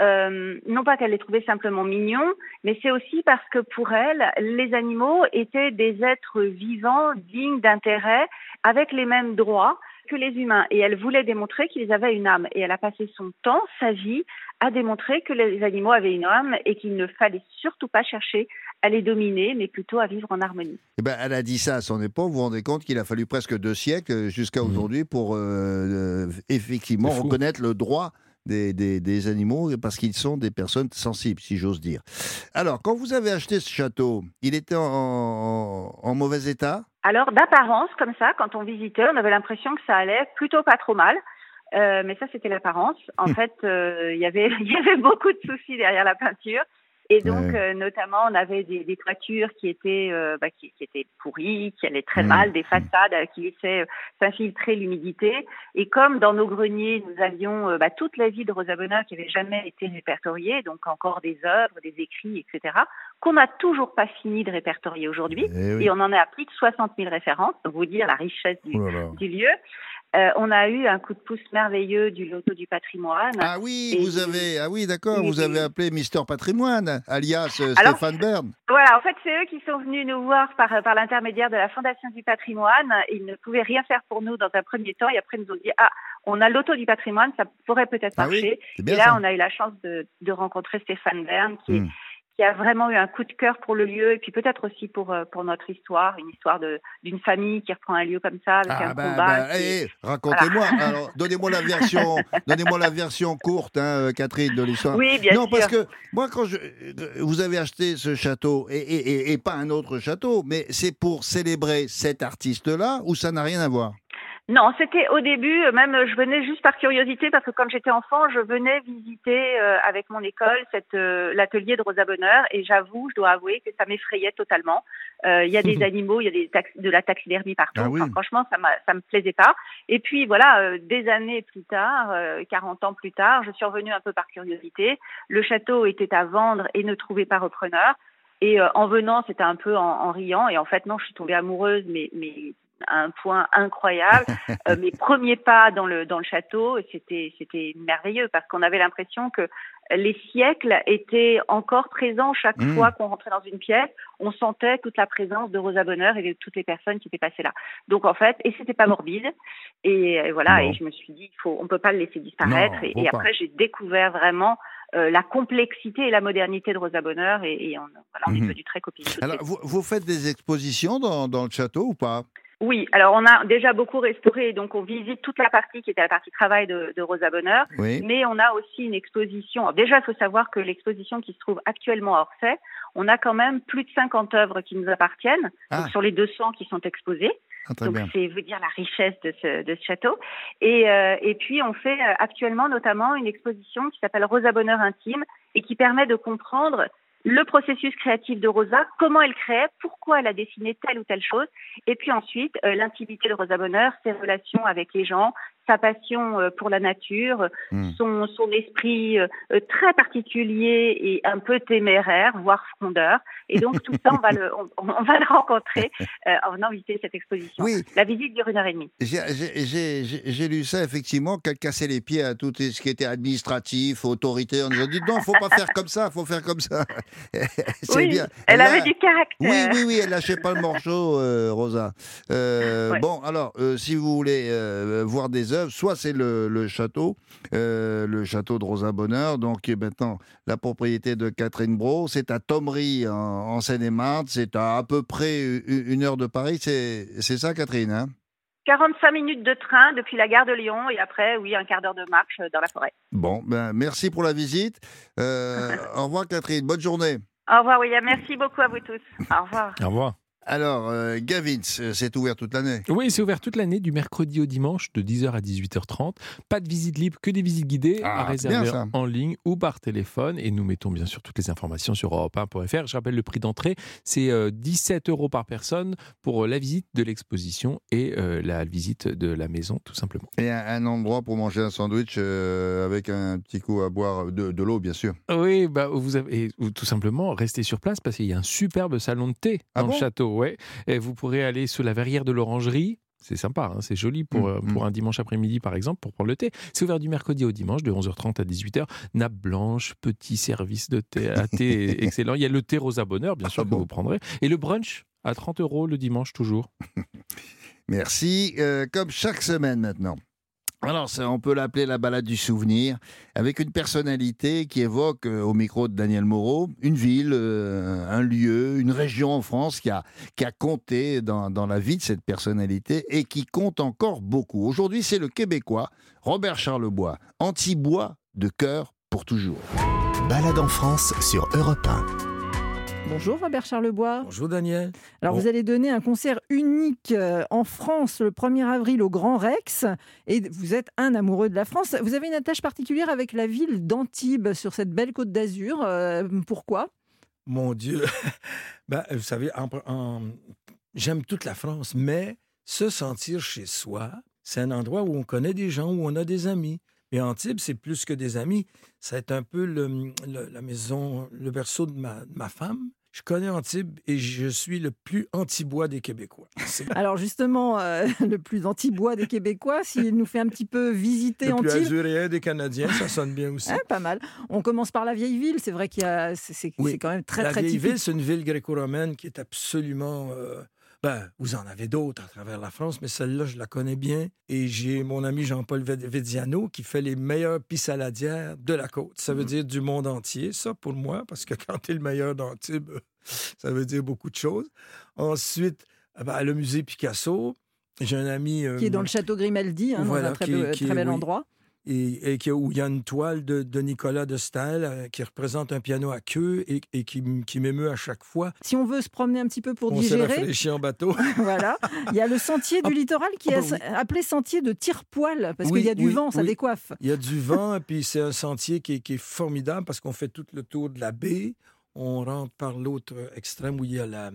S7: euh, non pas qu'elle les trouvait simplement mignons, mais c'est aussi parce que pour elle, les animaux étaient des êtres vivants, dignes d'intérêt, avec les mêmes droits que les humains. Et elle voulait démontrer qu'ils avaient une âme. Et elle a passé son temps, sa vie, à démontrer que les animaux avaient une âme et qu'il ne fallait surtout pas chercher à les dominer, mais plutôt à vivre en harmonie.
S3: Eh ben, elle a dit ça à son époque. Vous vous rendez compte qu'il a fallu presque deux siècles jusqu'à mmh. aujourd'hui pour euh, euh, effectivement reconnaître le droit des, des, animaux parce qu'ils sont des personnes sensibles, si j'ose dire. Alors, quand vous avez acheté ce château, il était en, en, mauvais état?
S7: Alors, d'apparence, comme ça, quand on visitait, on avait l'impression que ça allait plutôt pas trop mal. Euh, mais ça, c'était l'apparence. En fait, euh, y il y avait beaucoup de soucis derrière la peinture. Et donc, euh, notamment, on avait des, des toitures qui étaient, euh, bah, qui, qui, étaient pourries, qui allaient très mmh. mal, des façades euh, qui laissaient s'infiltrer l'humidité. Et comme dans nos greniers, nous avions bah, toute la vie de Rosa Bonheur qui n'avait jamais été répertoriée, donc encore des œuvres, des écrits, etc., qu'on n'a toujours pas fini de répertorier aujourd'hui. Eh et, on en à plus de 60 000 références, pour vous dire la richesse du, oh du lieu. Euh, on a eu un coup de pouce merveilleux du loto du patrimoine.
S3: Ah oui, vous avez, ah oui, d'accord, vous avez appelé Mister Patrimoine, alias euh, Stéphane Bern.
S7: Voilà, en fait, c'est eux qui sont venus nous voir par, par l'intermédiaire de la Fondation du patrimoine. Ils ne pouvaient rien faire pour nous dans un premier temps et après ils nous ont dit, ah, on a l'auto du patrimoine, ça pourrait peut-être ah marcher. et là, on a eu la chance de, de rencontrer Stéphane Bern, qui est hmm qui a vraiment eu un coup de cœur pour le lieu et puis peut-être aussi pour euh, pour notre histoire, une histoire de d'une famille qui reprend un lieu comme ça avec ah un bah, combat. Bah,
S3: racontez-moi. Alors, donnez-moi la version, donnez-moi la version courte, hein, euh, Catherine, de l'histoire.
S7: Oui, bien
S3: non, parce que moi, quand je, vous avez acheté ce château et, et, et pas un autre château, mais c'est pour célébrer cet artiste-là ou ça n'a rien à voir?
S7: Non, c'était au début, euh, même je venais juste par curiosité parce que quand j'étais enfant, je venais visiter euh, avec mon école cette euh, l'atelier de Rosa Bonheur et j'avoue, je dois avouer que ça m'effrayait totalement. Il y a des animaux, il y a des de la taxidermie partout. Ah franchement, ça ça me plaisait pas. Et puis voilà, des années plus tard, 40 ans plus tard, je suis revenue un peu par curiosité. Le château était à vendre et ne trouvait pas repreneur. Et en venant, c'était un peu en, en, riant. Et en fait, non, je suis tombée amoureuse, mais, mais un point incroyable. Euh, mes premiers pas dans le dans le château, c'était c'était merveilleux parce qu'on avait l'impression que les siècles étaient encore présents chaque mmh. fois qu'on rentrait dans une pièce. On sentait toute la présence de Rosa Bonheur et de toutes les personnes qui étaient passées là. Donc en fait, et c'était pas morbide. Et euh, voilà, et je me suis dit, faut, on peut pas le laisser disparaître. et, après, j'ai découvert vraiment euh, la complexité et la modernité de Rosa Bonheur et, et on, voilà, on mmh. du très copie.
S3: Alors, vous, vous, faites des expositions dans, dans le château ou pas?
S7: Oui, alors on a déjà beaucoup restauré, donc on visite toute la partie qui était la partie travail de, de Rosa Bonheur, mais on a aussi une exposition. déjà, il faut savoir que l'exposition qui se trouve actuellement à Orsay, on a quand même plus de 50 œuvres qui nous appartiennent, ah. sur les 200 qui sont exposées. Ah, donc c'est vous dire la richesse de ce, de ce château. Et, euh, et puis on fait euh, actuellement notamment une exposition qui s'appelle Rosa Bonheur intime et qui permet de comprendre le processus créatif de Rosa, comment elle crée, pourquoi elle a dessiné telle ou telle chose, et puis ensuite euh, l'intimité de Rosa Bonheur, ses relations avec les gens, sa passion euh, pour la nature, hmm. son, son esprit euh, très particulier et un peu téméraire, voire frondeur. Et donc tout ça, on va le, on, va le rencontrer euh, en venant visiter cette exposition. Oui. La visite dure une heure et demie.
S3: J'ai lu ça, effectivement, qu'elle cassait les pieds à tout ce qui était administratif, autorité. On nous a dit non, faut pas faire comme ça, faut faire comme ça.
S7: oui, bien. Elle, avait du caractère.
S3: Oui, oui, oui, elle lâchait pas le morceau, Rosa. Bon, alors, si vous voulez voir des Soit c'est le, château, euh, le château de Rosa Bonheur, donc qui est maintenant la propriété de Catherine Bro. C'est à Thomery, en, Seine-et-Marne. C'est à à peu près une heure de Paris. C'est ça, Catherine
S7: 45 hein minutes de train depuis la gare de Lyon et après, oui, un quart d'heure de marche dans la forêt.
S3: Bon, ben, merci pour la visite. Euh, au revoir, Catherine. Bonne journée.
S7: Au revoir, William. Merci beaucoup à vous tous. Au revoir.
S4: Au revoir.
S3: Alors, euh, Gavins, euh, c'est ouvert toute l'année.
S4: Oui, c'est ouvert toute l'année, du mercredi au dimanche, de 10h à 18h30. Pas de visite libre, que des visites guidées
S3: Ah,
S4: à
S3: bien,
S4: réserver en ligne ou par téléphone. Et nous mettons bien sûr toutes les informations sur europe1.fr. Je rappelle le prix d'entrée, c'est euh, 17 euros par personne pour euh, la visite de l'exposition et euh, la visite de la maison, tout simplement.
S3: Et un, un endroit pour manger un sandwich euh, avec un petit coup à boire de, de l'eau, bien sûr.
S4: Oui, bah, vous avez, et, ou tout simplement rester sur place parce qu'il y a un superbe salon de thé
S3: Ah
S4: dans
S3: bon?
S4: le château. Ouais. Et vous pourrez aller sous la verrière de l'orangerie. C'est sympa, hein, c'est joli pour, euh, pour un dimanche après-midi, par exemple, pour prendre le thé. C'est ouvert du mercredi au dimanche, de 11h30 à 18h. Nappe blanche, petit service de thé à thé excellent. Il y a le thé Rosa Bonheur, bien sûr,
S3: Ah
S4: que
S3: bon
S4: vous prendrez. Et le brunch à 30 euros le dimanche, toujours.
S3: Merci. Euh, comme chaque semaine maintenant. Alors, on peut l'appeler la balade du souvenir, avec une personnalité qui évoque, euh, au micro de Daniel Moreau, une ville, euh, un lieu, une région en France qui a, qui a compté dans, dans la vie de cette personnalité et qui compte encore beaucoup. Aujourd'hui, c'est le Québécois Robert Charlebois, anti-bois de cœur pour toujours.
S2: Balade en France sur Europe 1.
S8: Bonjour Robert Charlebois.
S9: Bonjour Daniel.
S8: Alors
S9: Bon.
S8: vous allez donner un concert unique euh, en France le 1er avril au Grand Rex et vous êtes un amoureux de la France. Vous avez une attache particulière avec la ville d'Antibes sur cette belle côte d'Azur. Euh, pourquoi?
S9: Mon Dieu. ben, vous savez, j'aime toute la France, mais se sentir chez soi, c'est un endroit où on connaît des gens, où on a des amis. Et Antibes, c'est plus que des amis. C'est un peu le- le- la maison, le berceau de ma, de ma femme. Je connais Antibes et je suis le plus anti-bois des Québécois.
S8: Alors justement, euh, le plus anti-bois des Québécois, s'il nous fait un petit peu visiter
S9: le plus
S8: Antibes.
S9: azuréen des Canadiens, ça sonne bien aussi.
S8: hein, pas mal. On commence par la vieille ville. C'est vrai qu'il y a, c'est, c'est-
S9: Oui.
S8: c'est quand même très
S9: la
S8: très
S9: vieille
S8: typique.
S9: ville, c'est une ville gréco-romaine qui est absolument. euh, ben, vous en avez d'autres à travers la France, mais celle-là, je la connais bien. Et j'ai mon ami Jean-Paul Vediano qui fait les meilleures pissaladières de la côte. Ça
S8: Mm.
S9: veut dire du monde entier, ça, pour moi, parce que quand tu es le meilleur d'Antibes, ça veut dire beaucoup de choses. Ensuite, eh ben, le musée Picasso. J'ai un ami. euh,
S8: Qui est dans le château Grimaldi, hein,
S9: Voilà,
S8: dans un très,
S9: qui-
S8: beau-
S9: qui-
S8: très bel
S9: oui.
S8: endroit.
S9: Et, et qui- où il y a une toile de, de Nicolas de Staël euh, qui représente un piano à queue et, et qui, m'émeut à chaque fois.
S8: Si on veut se promener un petit peu pour
S9: On s'est
S8: digérer,
S9: rafraîchi en bateau.
S8: voilà. Il y a le sentier du
S9: Ah,
S8: littoral qui
S9: ah
S8: est
S9: bah
S8: appelé sentier de tire-poil, parce
S9: Oui,
S8: qu'il y a du
S9: oui,
S8: vent, ça décoiffe.
S9: Il y a du vent, puis c'est un sentier qui est, qui est formidable parce qu'on fait tout le tour de la baie. On rentre par l'autre extrême où il y a la.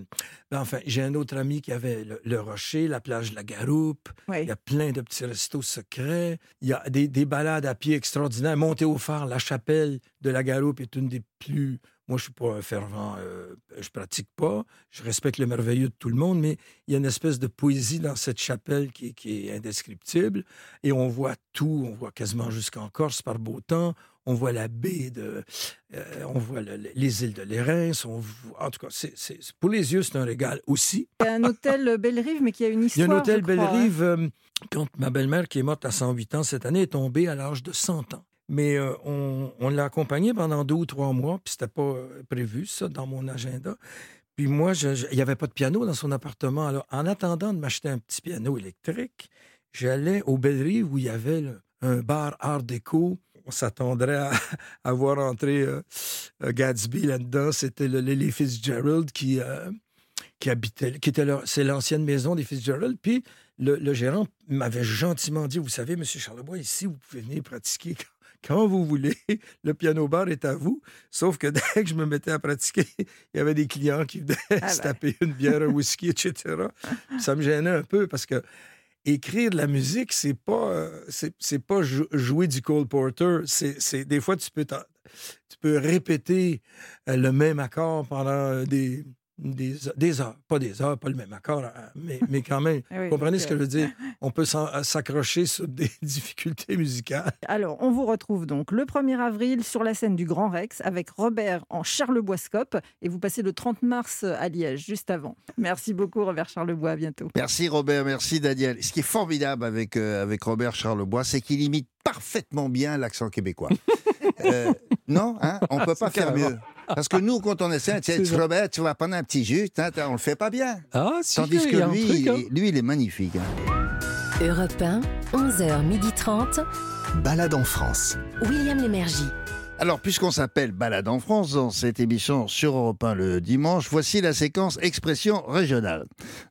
S9: Ben, enfin, j'ai un autre ami qui avait le, le rocher, la plage de la Garoupe. Il y a plein de petits restos secrets. Il y a des, des balades à pied extraordinaires. Monter au phare, la chapelle de la Garoupe est une des plus. Moi, je suis pas un fervent, euh, je pratique pas. Je respecte le merveilleux de tout le monde, mais il y a une espèce de poésie dans cette chapelle qui, qui est indescriptible. Et on voit tout, on voit quasiment jusqu'en Corse par beau temps. On voit la baie de, euh, on voit le- le- les îles de Lérins. On voit- en tout cas, c'est, c'est- pour les yeux, c'est un régal aussi.
S8: Il y a un hôtel Belle-Rive, mais qui a une
S9: Il y a
S8: histoire.
S9: un hôtel
S8: hein.
S9: Belle-Rive. euh, quand ma belle-mère, qui est morte à 108 ans cette année, est tombée à l'âge de 100 ans. Mais euh, on, on l'a accompagnée pendant deux ou trois mois, puis c'était pas euh, prévu, ça, dans mon agenda. Puis moi, il n'y avait pas de piano dans son appartement. Alors, en attendant de m'acheter un petit piano électrique, j'allais au Belle-Rive où il y avait le- un bar art déco. On s'attendrait à, à voir entrer euh, euh, Gatsby là-dedans. C'était le- les, Fitzgerald qui, euh, qui était leur- c'est l'ancienne maison des Fitzgerald. Puis le, le gérant m'avait gentiment dit, vous savez, Monsieur Charlebois, ici, vous pouvez venir pratiquer quand, quand vous voulez. Le piano bar est à vous. Sauf que dès que je me mettais à pratiquer, il y avait des clients qui venaient
S8: Ah
S9: se
S8: ben.
S9: taper une bière, un whisky, etc. Ça me gênait un peu parce que écrire de la musique, c'est pas, euh, c'est, pas jou- jouer du Cole Porter. C'est, des fois, tu peux, tu peux répéter euh, le même accord pendant euh, des, des, des heures. Pas des heures, pas le même accord, hein, mais, mais quand même.
S8: Ah oui,
S9: Vous comprenez ce que je veux dire? On peut euh, s'accrocher sur des difficultés musicales.
S8: Alors, on vous retrouve donc le 1er avril sur la scène du Grand Rex avec Robert en Charleboiscope et vous passez le 30 mars à Liège, juste avant. Merci beaucoup, Robert Charlebois. À bientôt.
S3: Merci Robert, merci Daniel. Ce qui est formidable avec, euh, avec Robert Charlebois, c'est qu'il imite parfaitement bien l'accent québécois. Euh, non, hein, on peut pas faire mieux. Parce que nous, quand on essaie, tu sais. Robert, tu vas prendre un petit jus, hein, on le fait pas bien.
S4: Ah, si,
S3: Tandis que lui,
S4: truc, hein.
S3: il, lui, il est magnifique. hein.
S1: Europe 1, 11h30.
S2: Balade en France.
S1: William Lémergie.
S3: Alors, puisqu'on s'appelle Balade en France dans cette émission sur Europe 1 le dimanche, voici la séquence expression régionale,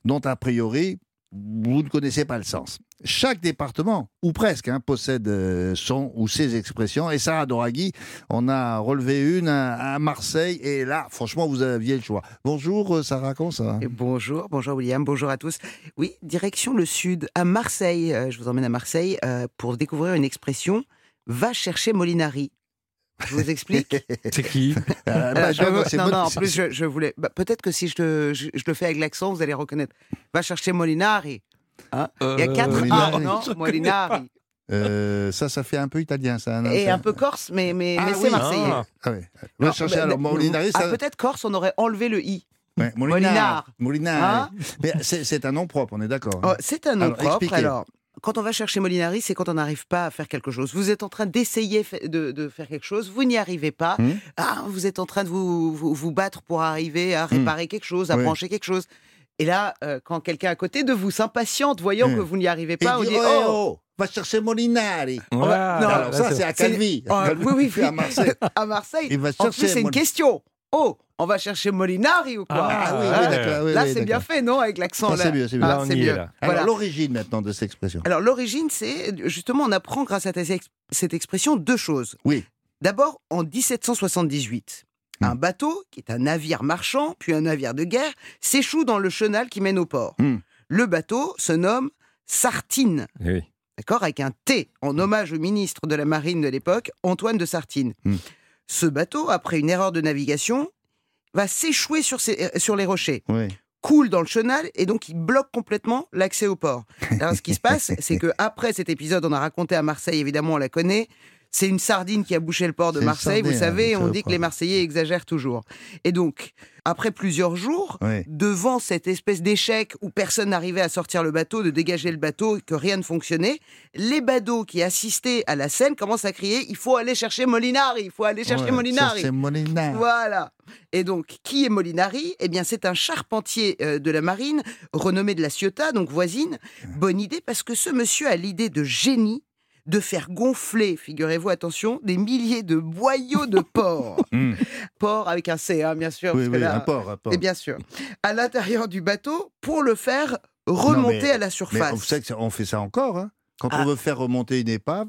S3: dont a priori, vous ne connaissez pas le sens. Chaque département, ou presque, hein, possède euh, son ou ses expressions. Et Sarah Doraghi, on a relevé une à, Marseille. Et là, franchement, vous aviez le choix. Bonjour euh, Sarah, comment ça va?
S10: Bonjour, bonjour William, bonjour à tous. Oui, direction le sud, à Marseille. Euh, je vous emmène à Marseille pour découvrir une expression va chercher Molinari. Je vous explique
S4: C'est qui
S3: Euh, bah,
S10: Euh, je
S3: non,
S10: non, en plus, je, je voulais. bah, Peut-être que si je, te- je, je le fais avec l'accent, vous allez reconnaître. Va chercher Molinari. Hein Il y a
S4: Euh,
S10: quatre A,
S3: Molinari.
S10: non Molinari.
S3: Euh, ça, ça fait un peu italien, ça. non,
S10: Et
S3: ça-
S10: un peu corse, mais, mais,
S3: Ah
S10: mais
S3: oui.
S10: c'est marseillais.
S4: Ah.
S3: Ah ouais. Va
S10: Non,
S3: chercher
S10: mais-
S3: alors Molinari,
S10: Ah, peut-être corse, on aurait enlevé le i.
S3: Ouais,
S10: Molinard.
S3: Molinard.
S10: Hein
S3: Mais c'est un nom propre, on est d'accord.
S10: Oh, c'est un nom
S3: Alors,
S10: propre.
S3: expliquez.
S10: Alors, quand on va chercher Molinari, c'est quand on n'arrive pas à faire quelque chose. Vous êtes en train d'essayer de, de faire quelque chose, vous n'y arrivez pas.
S3: Hmm.
S10: Ah, vous êtes en train de vous, vous, vous battre pour arriver à réparer quelque chose, à
S3: Ouais.
S10: brancher quelque chose. Et là, euh, quand quelqu'un à côté de vous s'impatiente, voyant
S3: Hmm.
S10: que vous n'y arrivez pas,
S3: il
S10: on
S3: dit,
S10: dit
S3: oh,
S10: Oh,
S3: oh, va chercher Molinari.
S10: Non,
S3: Alors ça,
S4: c'est-
S3: à Calvi.
S10: Oh, oui, oui, oui.
S3: à Marseille.
S10: à Marseille.
S3: Il va
S10: En plus, c'est une question. Oh, on va chercher Molinari ou quoi
S4: Ah,
S3: Ah oui,
S4: Ouais.
S3: oui, d'accord. oui,
S10: Là,
S3: oui,
S10: c'est bien
S3: d'accord.
S10: fait, non Avec l'accent.
S3: Ah,
S10: là.
S3: c'est mieux, c'est mieux.
S10: Ah,
S4: Là, on
S10: c'est
S4: y est,
S10: mieux.
S4: là.
S3: Alors,
S10: Voilà.
S3: l'origine maintenant de cette expression.
S10: Alors l'origine, c'est justement, on apprend grâce à ta- cette expression deux choses.
S3: Oui.
S10: D'abord, en 1778,
S3: Hmm.
S10: un bateau, qui est un navire marchand, puis un navire de guerre, s'échoue dans le chenal qui mène au port.
S3: Hmm.
S10: Le bateau se nomme Sartine,
S4: Eh oui.
S10: d'accord, avec un T, en hommage au ministre de la Marine de l'époque, Antoine de Sartine.
S3: Hmm.
S10: Ce bateau, après une erreur de navigation, va s'échouer sur, euh, sur les rochers
S3: Oui.
S10: coule dans le chenal et donc il bloque complètement l'accès au port. Alors ce qui se passe, c'est que après cet épisode, on a raconté à Marseille, évidemment, on la connaît. C'est une sardine qui a bouché le port de Marseille, vous
S3: sardine,
S10: savez,
S3: hein,
S10: on
S3: ça
S10: dit que les. Marseillais exagèrent toujours. Et donc, après plusieurs jours,
S3: Oui.
S10: devant cette espèce d'échec où personne n'arrivait à sortir le bateau, de dégager le bateau, que rien ne fonctionnait, les badauds qui assistaient à la scène commencent à crier il faut aller chercher Molinari, il faut aller chercher
S3: Ouais, Molinari.
S10: Voilà. Et donc, qui est Molinari? Eh bien, c'est un charpentier euh, de la marine, renommé de la Ciotat, donc voisine. Bonne idée, parce que ce monsieur a l'idée de génie de faire gonfler, figurez-vous, attention, des milliers de boyaux de porc.
S3: Hmm.
S10: porc avec un C, hein, bien sûr.
S3: Oui,
S10: parce que
S3: oui,
S10: là-
S3: un port, un port.
S10: Et bien sûr. À l'intérieur du bateau, pour le faire remonter
S3: mais-
S10: à la
S3: Mais
S10: surface.
S3: vous savez qu'on fait ça encore. hein. Quand
S10: Ah.
S3: on veut faire remonter une épave,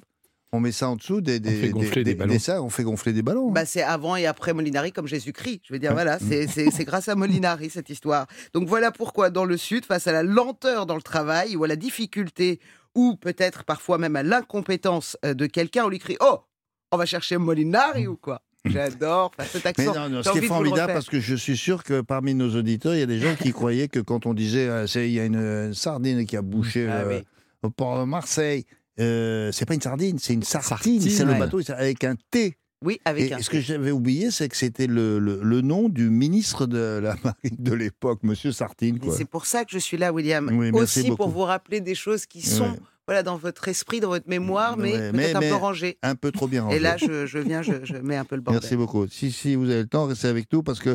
S3: on met ça en dessous des, des,
S4: fait gonfler des ballons.
S3: ça, on fait gonfler des ballons. hein.
S10: Bah, c'est avant et après Molinari, comme Jésus-Christ. Je veux dire, voilà, c'est- c'est c'est grâce à Molinari, cette histoire. Donc voilà pourquoi, dans le Sud, face à la lenteur dans le travail ou à la difficulté, ou peut-être parfois même à l'incompétence euh, de quelqu'un, on lui crie Oh, on va chercher Molinari ou quoi J'adore cet
S3: Mais
S10: accent.
S3: non, non,
S10: J'ai
S3: ce qui
S10: envie
S3: est
S10: de vous le
S3: formidable, parce que je suis sûr que parmi nos auditeurs, il y a des gens qui croyaient que quand on disait euh, c'est- il y a une, sardine qui a bouché
S10: Ah
S3: euh,
S10: oui.
S3: au port de Marseille, euh, c'est pas une sardine, c'est une sartine,
S4: Sartine,
S3: c'est le bateau avec un T.
S10: Oui, avec
S3: Et
S10: un.
S3: ce que j'avais oublié, c'est que c'était le, le- le nom du ministre de la marine de l'époque, Monsieur Sartine.
S10: C'est pour ça que je suis là, William.
S3: Oui, merci
S10: Aussi pour vous rappeler des choses qui sont voilà, dans votre esprit, dans votre mémoire, mais
S3: Ouais,
S10: peut-être
S3: mais-
S10: un
S3: mais-
S10: peu rangées.
S3: Un peu trop bien rangé.
S10: Et là, je, je viens, je, je mets un peu le bordel.
S3: Merci beaucoup. Si, si vous avez le temps, restez avec nous parce que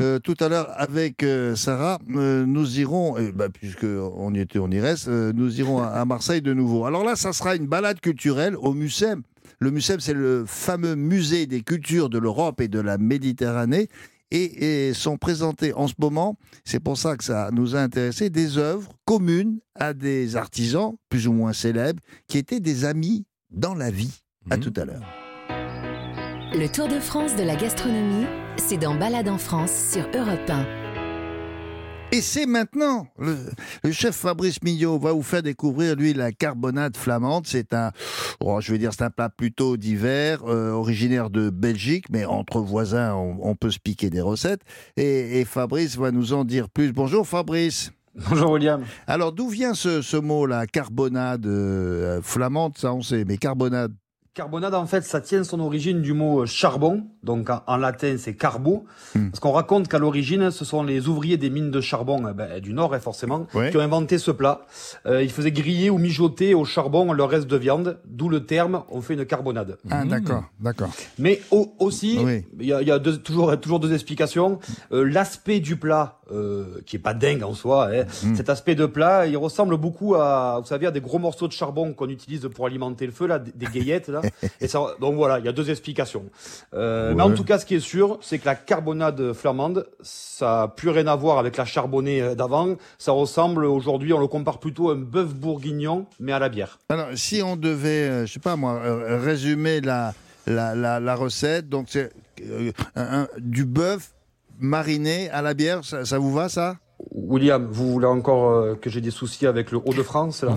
S3: euh, tout à l'heure, avec euh, Sarah, euh, nous irons, bah, puisque on y était, on y reste, nous irons à, à Marseille de nouveau. Alors là, ça sera une balade culturelle au Mucem. Le Mucem, c'est le fameux musée des cultures de l'Europe et de la Méditerranée. Et, et sont présentées en ce moment, c'est pour ça que ça nous a intéressé, des œuvres communes à des artisans plus ou moins célèbres qui étaient des amis dans la vie. À
S4: Mhm.
S3: tout à l'heure.
S1: Le Tour de France de la gastronomie, c'est dans Balade en France sur Europe 1.
S3: Et c'est maintenant. Le, le chef Fabrice Millot va vous faire découvrir, lui, la carbonade flamande. C'est un, oh, je vais dire, c'est un plat plutôt d'hiver, euh, originaire de Belgique, mais entre voisins, on, on peut se piquer des recettes. Et, et Fabrice va nous en dire plus. Bonjour Fabrice.
S11: Bonjour William.
S3: Alors, d'où vient ce, ce mot, la carbonade euh, flamande? Ça, on sait, mais carbonade.
S11: Carbonade, en fait, ça tient son origine du mot euh, charbon. Donc en, en latin c'est carbo,
S3: Hmm.
S11: parce qu'on raconte qu'à l'origine ce sont les ouvriers des mines de charbon eh ben, du Nord hein, forcément,
S3: Ouais.
S11: qui ont inventé ce plat. Euh, ils faisaient griller ou mijoter au charbon leur reste de viande, d'où le terme on fait une carbonade.
S3: Ah, d'accord, d'accord.
S11: Mais au- aussi,
S3: Oui.
S11: il y a, il y a deux- toujours, toujours deux explications. Euh, L'aspect du plat, euh, qui est pas dingue en soi, hein,
S3: Mm.
S11: cet aspect de plat, il ressemble beaucoup à, vous savez, à des gros morceaux de charbon qu'on utilise pour alimenter le feu, là, des, des gaillettes, là. Et ça, donc voilà, il y a deux explications. Euh, Mais
S3: Ouais.
S11: en tout cas, ce qui est sûr, c'est que la carbonade flamande, ça a plus rien à voir avec la charbonnée euh, d'avant. Ça ressemble aujourd'hui, on le compare plutôt à un bœuf bourguignon, mais à la bière.
S3: Alors, si on devait, euh, je sais pas moi, euh, résumer la, la, la, la recette, donc c'est euh, du bœuf mariné à la bière, ça, ça vous va ça?
S11: William, vous voulez encore euh, que j'ai des soucis avec le Hauts-de-France là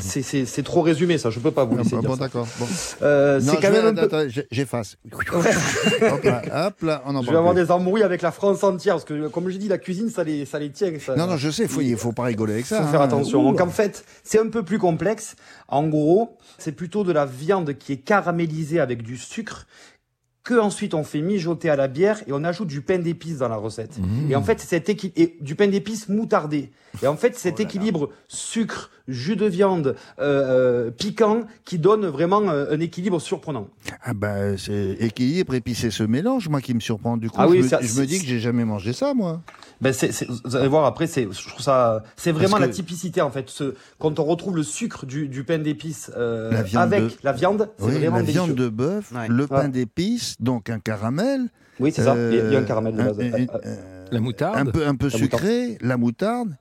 S11: C'est- trop résumé ça, je peux pas vous laisser
S3: Ah,
S11: dire
S3: bon, d'accord. Bon.
S11: Euh, c'est quand même un peu...
S3: j'efface. hop là, hop là, on en
S11: Je vais avoir
S3: plus.
S11: des embrouilles avec la France entière parce que comme je dis, la cuisine ça les, ça les tient. Ça...
S3: Non, non, je sais, faut- il faut pas rigoler avec
S11: faut
S3: ça.
S11: faire
S3: hein.
S11: attention.
S3: Ouh.
S11: Donc en fait, c'est un peu plus complexe. En gros, c'est plutôt de la viande qui est caramélisée avec du sucre que ensuite on fait mijoter à la bière et on ajoute du pain d'épices dans la recette. Et en fait, c'est cet équi- et du pain d'épices moutardé. Et en fait, cet équilibre sucre, jus de viande, euh, euh, piquant qui donne vraiment euh, un équilibre surprenant.
S3: Ah ben, c'est équilibre et puis c'est ce mélange, moi, qui me surprend. Du coup,
S11: Ah oui,
S3: je, me,
S11: ça-
S3: je me dis que j'ai jamais mangé ça, moi.
S11: Ben c'est, c'est- vous allez voir après, c'est, je trouve ça, c'est vraiment la typicité en fait. Ce, quand on retrouve le sucre du, du pain d'épices euh,
S3: La
S11: avec
S3: de-
S11: la viande, c'est
S3: Oui,
S11: vraiment
S3: la
S11: délicieux.
S3: viande de bœuf,
S10: Ouais.
S3: le pain d'épices, donc un caramel.
S11: Oui, c'est ça. Il y a- un caramel de
S3: un-
S11: base.
S3: un-
S11: euh,
S4: La moutarde.
S3: un peu, un peu
S11: La
S3: sucré, la moutarde.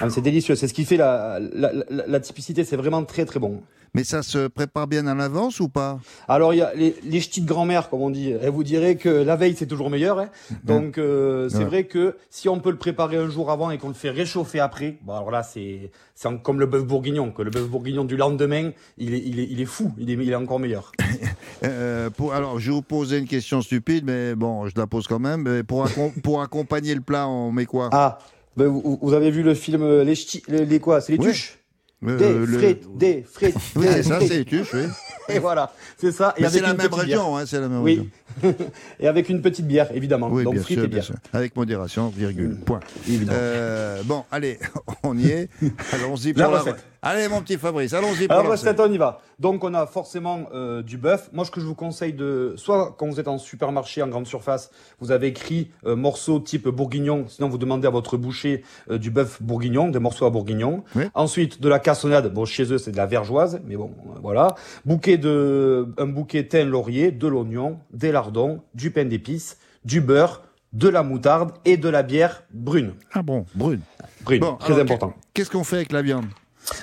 S11: Ah, c'est délicieux. C'est ce qui fait la, la, la, la typicité. C'est vraiment très très bon.
S3: Mais ça se prépare bien à l'avance ou pas?
S11: Alors il y a les, les ch'tis de grand-mère, comme on dit. Elle vous dirait que la veille c'est toujours meilleur. hein. Donc euh, c'est
S3: Ouais.
S11: vrai que si on peut le préparer un jour avant et qu'on le fait réchauffer après, bon alors là c'est comme le bœuf bourguignon. Que le bœuf bourguignon du lendemain, il est il est il est fou. Il est il est encore meilleur.
S3: Euh, pour, Alors, je vais vous poser une question stupide, mais bon, je la pose quand même. Mais pour, accom- pour accompagner le plat, on met quoi?
S11: Ah, ben, vous, vous avez vu le film euh, Les Ch'tis, les, les quoi C'est les
S3: Ouais.
S11: tuches
S3: Euh,
S11: Des
S3: le-
S11: frites, des frites.
S3: Oui,
S11: des
S3: ça, c'est les tuches, oui.
S11: Et voilà, c'est ça. Et
S3: c'est la
S11: une
S3: même région, hein, c'est la même région.
S11: Oui. et avec une petite bière, évidemment.
S3: Oui,
S11: Donc
S3: bien
S11: frites
S3: sûr,
S11: et
S3: bien
S11: bière.
S3: sûr. Avec modération, virgule, point.
S11: Évidemment.
S3: Euh, bon, allez, on y est. Allons-y pour
S11: La
S3: la,
S11: recette.
S3: Allez, mon petit Fabrice, allons-y pour la
S11: recette, on y va. Donc on a forcément euh, du bœuf. Moi, ce que je vous conseille de, soit quand vous êtes en supermarché, en grande surface, vous avez écrit euh, morceau type bourguignon. Sinon, vous demandez à votre boucher euh, du bœuf bourguignon, des morceaux à bourguignon.
S3: Oui.
S11: Ensuite, de la cassonade. Bon, chez eux, c'est de la vergeoise, mais bon, euh, voilà. Bouquet de, un bouquet thym laurier, de l'oignon, des lardons, du pain d'épices, du beurre, de la moutarde et de la bière brune.
S3: Ah bon, brune.
S11: Brune,
S3: Bon,
S11: très
S3: alors,
S11: important.
S3: Qu'est-ce qu'on fait avec la viande?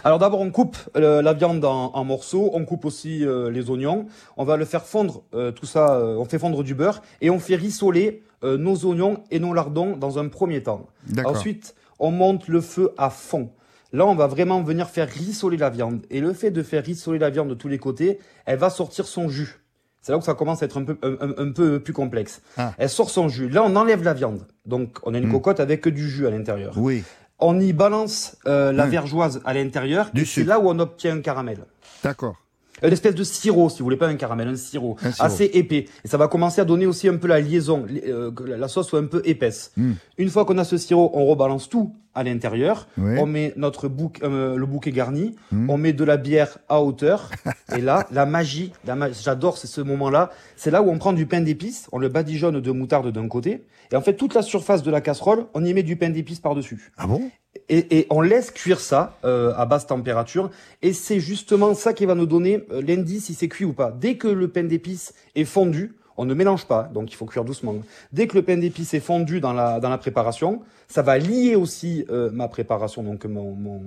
S11: Alors d'abord on coupe euh, la viande en, en morceaux, on coupe aussi euh, les oignons, on va le faire fondre, euh, tout ça, euh, on fait fondre du beurre et on fait rissoler euh, nos oignons et nos lardons dans un premier temps.
S3: D'accord.
S11: Ensuite on monte le feu à fond. Là on va vraiment venir faire rissoler la viande et le fait de faire rissoler la viande de tous les côtés, elle va sortir son jus. C'est là où ça commence à être un peu, un, peu plus complexe.
S3: Ah.
S11: Elle sort son jus. Là on enlève la viande, donc on a une
S3: Hmm.
S11: cocotte avec que du jus à l'intérieur
S3: Oui,
S11: on y balance euh, la
S3: Hmm.
S11: vergeoise à l'intérieur
S3: Du
S11: et c'est là où on obtient un caramel.
S3: d'accord.
S11: Une espèce de sirop, si vous voulez, pas un caramel, un sirop,
S3: Un sirop.
S11: assez épais. Et ça va commencer à donner aussi un peu la liaison, li- euh, que la sauce soit un peu épaisse.
S3: Mm.
S11: Une fois qu'on a ce sirop, on rebalance tout à l'intérieur.
S3: Oui.
S11: On met notre bouc, euh, le bouquet garni.
S3: Mm.
S11: On met de la bière à hauteur. et là, la magie, la ma- j'adore ce moment-là. C'est là où on prend du pain d'épices, on le badigeonne de moutarde d'un côté. Et en fait, toute la surface de la casserole, on y met du pain d'épices par-dessus
S3: Ah bon?
S11: Et, et on laisse cuire ça euh, à basse température. Et c'est justement ça qui va nous donner euh, l'indice si c'est cuit ou pas. Dès que le pain d'épices est fondu, on ne mélange pas, donc il faut cuire doucement. Dès que le pain d'épices est fondu dans la, dans la préparation, ça va lier aussi euh, ma préparation, donc mon, mon,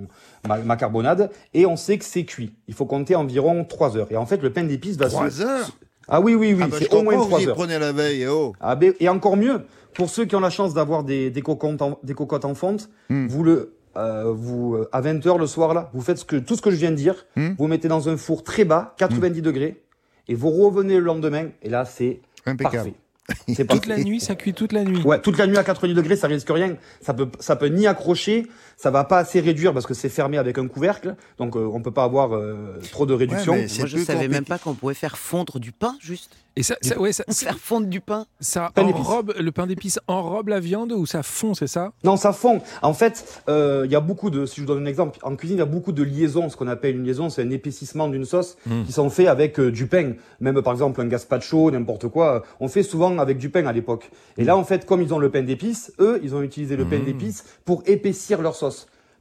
S11: ma, ma carbonade, et on sait que c'est cuit. Il faut compter environ 3 heures. Et en fait, le pain d'épices va... se-
S3: Trois heures?
S11: Ah oui, oui, oui,
S3: Ah bah,
S11: c'est au moins
S3: comprends,
S11: 3
S3: vous y
S11: heures.
S3: prenez la veille, eh oh
S11: Ah ben, et encore mieux, pour ceux qui ont la chance d'avoir des, des, cocottes en, des cocottes en fonte,
S3: Hmm.
S11: vous le, euh, vous, euh, à 20h le soir, là, vous faites ce que, tout ce que je viens de dire,
S3: Hmm.
S11: vous mettez dans un four très bas, 90 degrés, et vous revenez le lendemain, et là, c'est
S3: Impeccable.
S11: parfait. C'est
S4: Toute la nuit, ça cuit toute la nuit.
S11: Ouais, toute la nuit à 90 degrés, ça risque rien. Ça peut, ça peut ni accrocher, ça va pas assez réduire parce que c'est fermé avec un couvercle, donc euh, on peut pas avoir euh, trop de réduction.
S3: mais c'est
S10: Moi, je savais même pas qu'on pouvait faire fondre du pain, juste.
S4: Et ça, ça, ouais, ça,
S10: Faire fondre du pain.
S4: ça
S11: Pain
S4: enrobe, le pain d'épices enrobe la viande ou ça fond, c'est ça?
S11: Non, ça fond. En fait, euh, il y a beaucoup de, si je vous donne un exemple, en cuisine, il y a beaucoup de liaisons. Ce qu'on appelle une liaison, c'est un épaississement d'une sauce
S4: Mm.
S11: qui sont faits avec euh, du pain. Même par exemple un gazpacho, n'importe quoi. On fait souvent avec du pain à l'époque. Et là, en fait, comme ils ont le pain d'épices, eux, ils ont utilisé le pain
S4: Mm.
S11: d'épices pour épaissir leur sauce.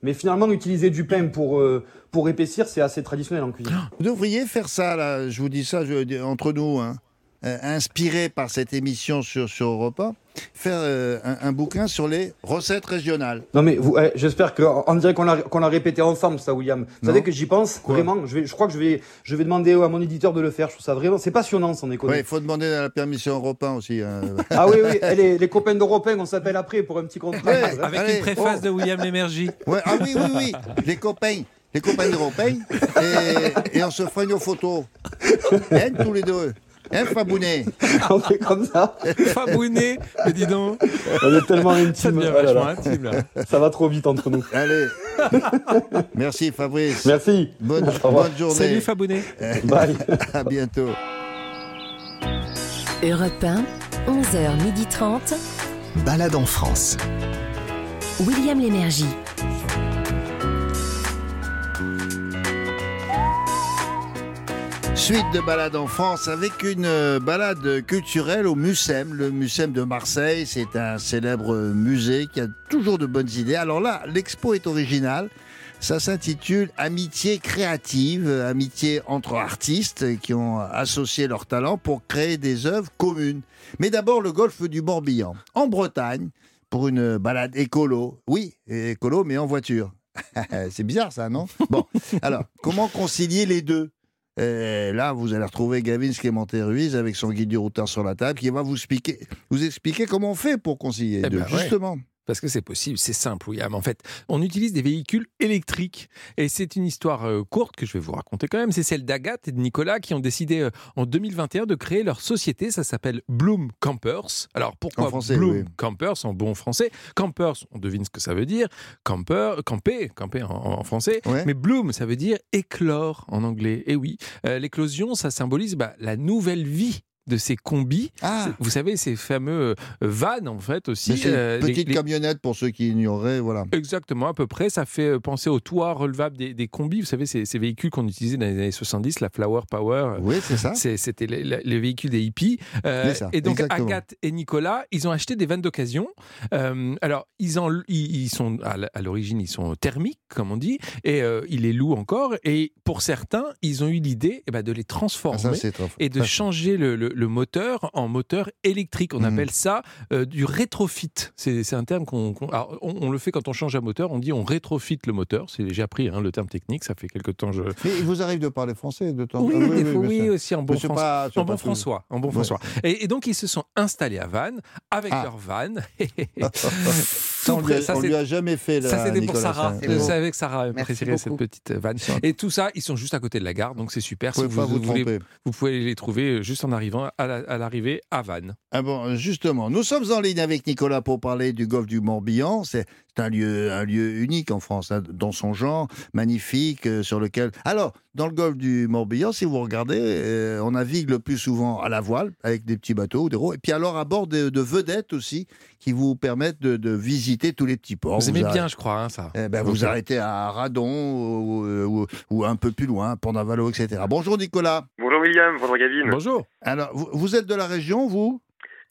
S11: Mais finalement, utiliser du pain pour, euh, pour épaissir, c'est assez traditionnel en cuisine.
S3: Vous devriez faire ça, là, je vous dis ça entre nous, hein. Euh, inspiré par cette émission sur, sur Europe 1, faire euh, un, un bouquin sur les recettes régionales.
S11: Non mais vous, eh, j'espère qu'on on dirait qu'on l'a qu'on l'a répété ensemble ça William. Vous
S3: Non.
S11: savez que j'y pense
S3: Quoi
S11: vraiment. Je vais, je crois que je vais, je vais demander à mon éditeur de le faire. Je trouve ça vraiment, c'est passionnant sans
S3: Oui,
S11: déconner.
S3: il faut demander la permission Europe 1 aussi. hein.
S11: Ah oui oui, les, les copains d'Européens, on s'appelle après pour un petit contrat.
S3: Ouais.
S4: Avec
S3: Allez,
S4: une préface
S3: oh.
S4: de William Lémergie.
S3: Ouais, ah oui, oui, oui, les copains. Les copains européens, et, et on se fera une photo. Hein, tous les deux. Hein, Fabounet
S11: on fait comme ça.
S4: Fabounet, mais dis donc,
S11: On est tellement
S4: ça
S11: intime.
S4: devient
S11: Oh là
S4: vachement
S11: là.
S4: intime là.
S11: Ça va trop vite entre nous.
S3: Allez. Merci Fabrice.
S11: Merci.
S3: Bonne, bonne journée.
S4: Salut Fabounet.
S11: Bye.
S3: À bientôt.
S1: Europe 1, 11h30.
S2: Balade en France.
S1: William Lémergie.
S3: Suite de balade en France avec une euh, balade culturelle au Mucem. Le Mucem de Marseille, c'est un célèbre musée qui a toujours de bonnes idées. Alors là, l'expo est originale. Ça s'intitule Amitié créative, amitié entre artistes qui ont associé leurs talents pour créer des œuvres communes. Mais d'abord le golfe du Morbihan, en Bretagne, pour une balade écolo. Oui, écolo, mais en voiture. C'est bizarre ça, non? Bon, alors, comment concilier les deux? Et là, vous allez retrouver Gavin Clémenté Ruiz avec son guide du routard sur la table qui va vous expliquer, vous expliquer comment on fait pour concilier les
S4: Eh
S3: deux.
S4: ben ouais.
S3: Justement.
S4: Parce que c'est possible, c'est simple, William. En fait, on utilise des véhicules électriques. Et c'est une histoire euh, courte que je vais vous raconter quand même. C'est celle d'Agathe et de Nicolas qui ont décidé euh, en 2021 de créer leur société. Ça s'appelle Bloom Campers. Alors pourquoi
S3: français,
S4: Bloom
S3: oui.
S4: Campers en bon français? Campers, on devine ce que ça veut dire. Camper, camper, camper en, en français.
S3: Ouais.
S4: Mais Bloom, ça veut dire éclore en anglais. Et oui, euh, l'éclosion, ça symbolise bah, la nouvelle vie de ces combis.
S3: Ah,
S4: Vous savez, ces fameux euh, vannes, en fait, aussi. euh,
S3: une
S4: les-
S3: petite
S4: les-
S3: camionnette pour ceux qui ignoraient, voilà.
S4: Exactement, à peu près. Ça fait euh, penser au toit relevable des, des combis. Vous savez, ces, ces véhicules qu'on utilisait dans les années 70, la Flower Power.
S3: Oui, c'est ça.
S4: C'était les, les- les véhicules des hippies. Euh,
S3: ça,
S4: et donc,
S3: exactement.
S4: Agathe et Nicolas, ils ont acheté des vannes d'occasion. Euh, alors, ils, en, ils, ils sont, à l'origine, ils sont thermiques, comme on dit, et euh, ils les louent encore. Et pour certains, ils ont eu l'idée eh ben, de les
S3: Ah,
S4: transformer
S3: ça,
S4: et de changer le, le- le moteur en moteur électrique. On
S3: Mhm.
S4: appelle ça euh, du rétrofit. C'est un terme qu'on alors, on, on le fait quand on change un moteur. On dit on rétrofit le moteur. C'est- J'ai appris hein, le terme technique. Ça fait quelque temps. Je...
S3: Mais il vous arrive de parler français de temps en
S4: Oui,
S3: temps bien
S4: oui,
S3: sûr.
S4: aussi en bon, François.
S3: pas-
S4: en bon. François. En bon
S3: Ouais.
S4: François. Et, et donc ils se sont installés à Vannes avec
S3: Ah.
S4: leur van.
S3: Ça, on
S4: Tout
S3: lui a-
S4: près- ça,
S3: on
S4: c'est-
S3: lui a jamais fait là,
S4: ça, c'était pour
S3: Nicolas,
S4: Sarah.
S10: C'est
S4: que Sarah apprécierait cette petite vanne. Et tout ça, ils sont juste à côté de la gare, donc c'est super.
S3: Vous
S4: Si
S3: vous
S4: voulez,
S3: tromper.
S4: vous pouvez les trouver juste en arrivant à la- à l'arrivée à Vannes.
S3: Ah bon, justement, nous sommes en ligne avec Nicolas pour parler du golfe du Morbihan. C'est c'est un lieu, un lieu unique en France, hein, dans son genre, magnifique, euh, sur lequel. Alors, dans le golfe du Morbihan, si vous regardez, euh, on navigue le plus souvent à la voile, avec des petits bateaux ou des roues, et puis alors à bord de, de vedettes aussi, qui vous permettent de, de visiter tous les petits ports.
S4: Vous aimez
S3: arrêtez-
S4: bien, je crois, hein, ça.
S3: Eh ben, vous arrêtez à Radon ou, ou- ou un peu plus loin, Port-Navalo, etc. Bonjour Nicolas.
S12: Bonjour William, bonjour Gavin.
S4: Bonjour.
S3: Alors, vous, vous êtes de la région, vous?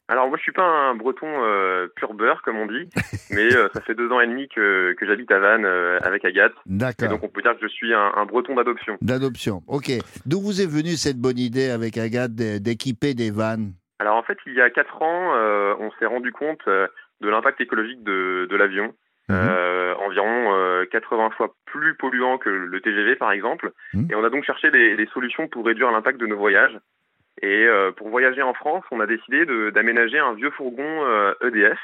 S12: Alors moi je suis pas un breton euh, pur beurre comme on dit, mais euh, ça fait deux ans et demi que, que j'habite à Vannes euh, avec Agathe. Et
S3: D'accord.
S12: donc on peut dire que je suis un, un breton d'adoption.
S3: D'adoption. Ok. D'où vous est venue cette bonne idée avec Agathe d'é- d'équiper des vannes?
S12: Alors en fait il y a quatre ans on s'est rendu compte de l'impact écologique de, de l'avion.
S3: Mhm.
S12: Environ euh, 80 fois plus polluant que le TGV par exemple.
S3: Mhm.
S12: Et on a donc cherché des, des solutions pour réduire l'impact de nos voyages. Et euh, pour voyager en France, on a décidé d'aménager un vieux fourgon euh, EDF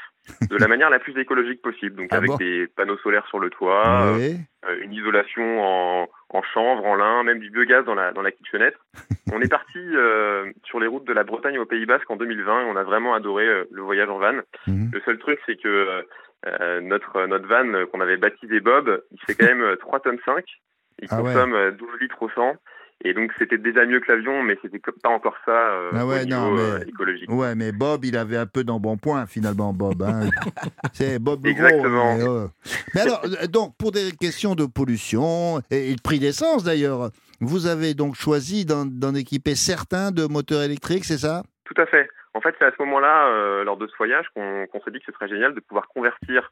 S12: de la manière la plus écologique possible. Donc
S3: Ah
S12: avec
S3: bon
S12: des panneaux solaires sur le toit, euh,
S3: Oui.
S12: une isolation en, en chanvre, en lin, même du biogaz dans la, dans la kitchenette. on est parti euh, sur les routes de la Bretagne au Pays Basque en 2020 et on a vraiment adoré euh, le voyage en van.
S3: Mhm.
S12: Le seul truc, c'est que euh, notre, notre van qu'on avait baptisé Bob, il fait quand même euh, 3 tonnes 5. Il
S3: Ah ouais.
S12: consomme euh, 12 litres au 100. Et donc c'était déjà mieux que l'avion, mais c'était pas encore ça euh,
S3: Ah ouais,
S12: au niveau
S3: non,
S12: euh,
S3: mais-
S12: écologique.
S3: Ouais, mais Bob, il avait un peu d'embonpoint finalement, Bob. hein. C'est Bob le Gros,
S12: Exactement.
S3: mais, euh. Mais alors, euh, donc, pour des questions de pollution et, et de prix d'essence d'ailleurs, vous avez donc choisi d'en équiper certains de moteurs électriques, c'est ça?
S12: Tout à fait. En fait, c'est à ce moment-là, euh, lors de ce voyage, qu'on s'est dit que ce serait génial de pouvoir convertir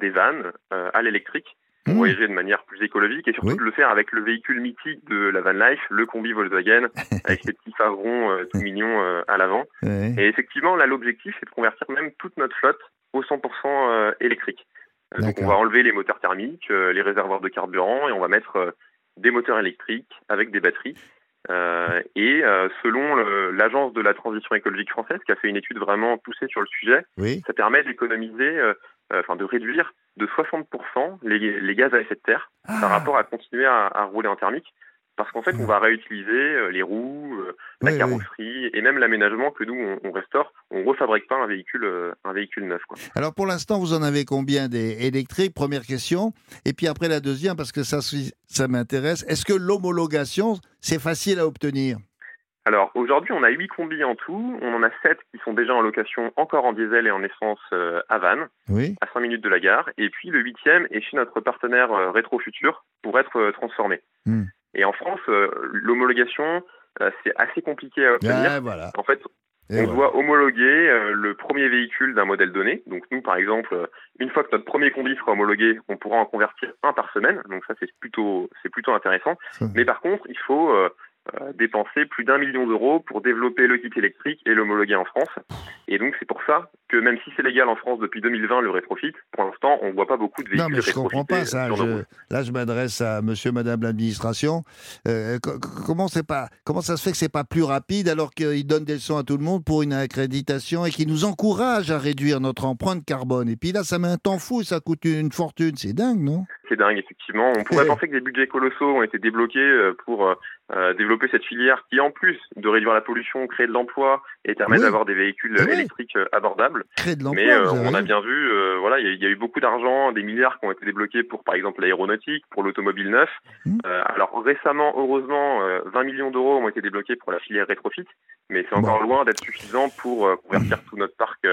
S12: des vannes à l'électrique pour
S3: Mmh.
S12: voyager de manière plus écologique et surtout
S3: Oui.
S12: de le faire avec le véhicule mythique de la van life, le combi Volkswagen, avec ses petits phares ronds euh, tout mignons euh, à l'avant.
S3: Ouais.
S12: Et effectivement, là, l'objectif, c'est de convertir même toute notre flotte au 100% euh, électrique. Euh, Donc, on va enlever les moteurs thermiques, les réservoirs de carburant, et on va mettre des moteurs électriques avec des batteries. Euh, et euh, selon l'agence de la transition écologique française, qui a fait une étude vraiment poussée sur le sujet,
S3: Oui.
S12: ça permet d'économiser, euh, enfin de réduire de 60% les, les gaz à effet de terre par rapport à continuer à, à rouler en thermique. Parce qu'en fait, on va réutiliser euh, les roues, euh, la
S3: Oui, oui.
S12: carrosserie et même l'aménagement que nous on, on restaure. On refabrique pas un véhicule, euh, un véhicule neuf. Quoi.
S3: Alors pour l'instant, vous en avez combien des électriques? Première question. Et puis après la deuxième, parce que ça, ça m'intéresse. Est-ce que l'homologation, c'est facile à obtenir?
S12: Alors aujourd'hui, on a 8 combis en tout. On en a 7 qui sont déjà en location encore en diesel et en essence euh, à Vannes,
S3: Oui.
S12: à 5 minutes de la gare. Et puis le huitième est chez notre partenaire euh, Rétro Futur pour être euh, transformé.
S3: Hmm.
S12: Et en France, euh, l'homologation, c'est assez compliqué à obtenir.
S3: Ah, voilà.
S12: En fait,
S3: Et
S12: on
S3: voilà.
S12: doit homologuer le premier véhicule d'un modèle donné. Donc nous, par exemple, une fois que notre premier combi sera homologué, on pourra en convertir un par semaine. Donc ça, c'est plutôt, c'est plutôt intéressant. Mais par contre, il faut euh, dépenser plus d'un million d'euros pour développer le kit électrique et l'homologuer en France. Et donc c'est pour ça que même si c'est légal en France depuis 2020 le rétrofit, pour l'instant, on ne voit pas beaucoup de véhicules
S3: Non, mais je comprends
S12: rétrofités
S3: pas ça. Je- là, je m'adresse à monsieur, madame l'administration. Euh, co- co- comment, c'est pas, comment ça se fait que c'est pas plus rapide alors qu'ils donnent des leçons à tout le monde pour une accréditation et qu'ils nous encouragent à réduire notre empreinte carbone? Et puis là, ça met un temps fou, ça coûte une fortune. C'est dingue, non?
S12: C'est dingue, effectivement. On pourrait penser que des budgets colossaux ont été débloqués euh, pour euh, développer cette filière qui, en plus de réduire la pollution, crée de l'emploi et permet
S3: Oui.
S12: d'avoir des véhicules
S3: Oui.
S12: électriques euh, abordables.
S3: Créer de l'emploi,
S12: Mais euh, on a bien vu, euh, voilà, il y, a- il y a eu beaucoup d'argent, des milliards qui ont été débloqués pour, par exemple, l'aéronautique, pour l'automobile neuf.
S3: Mmh.
S12: Euh, alors récemment, heureusement, euh, 20 millions d'euros ont été débloqués pour la filière rétrofit, mais c'est encore loin d'être suffisant pour convertir tout notre parc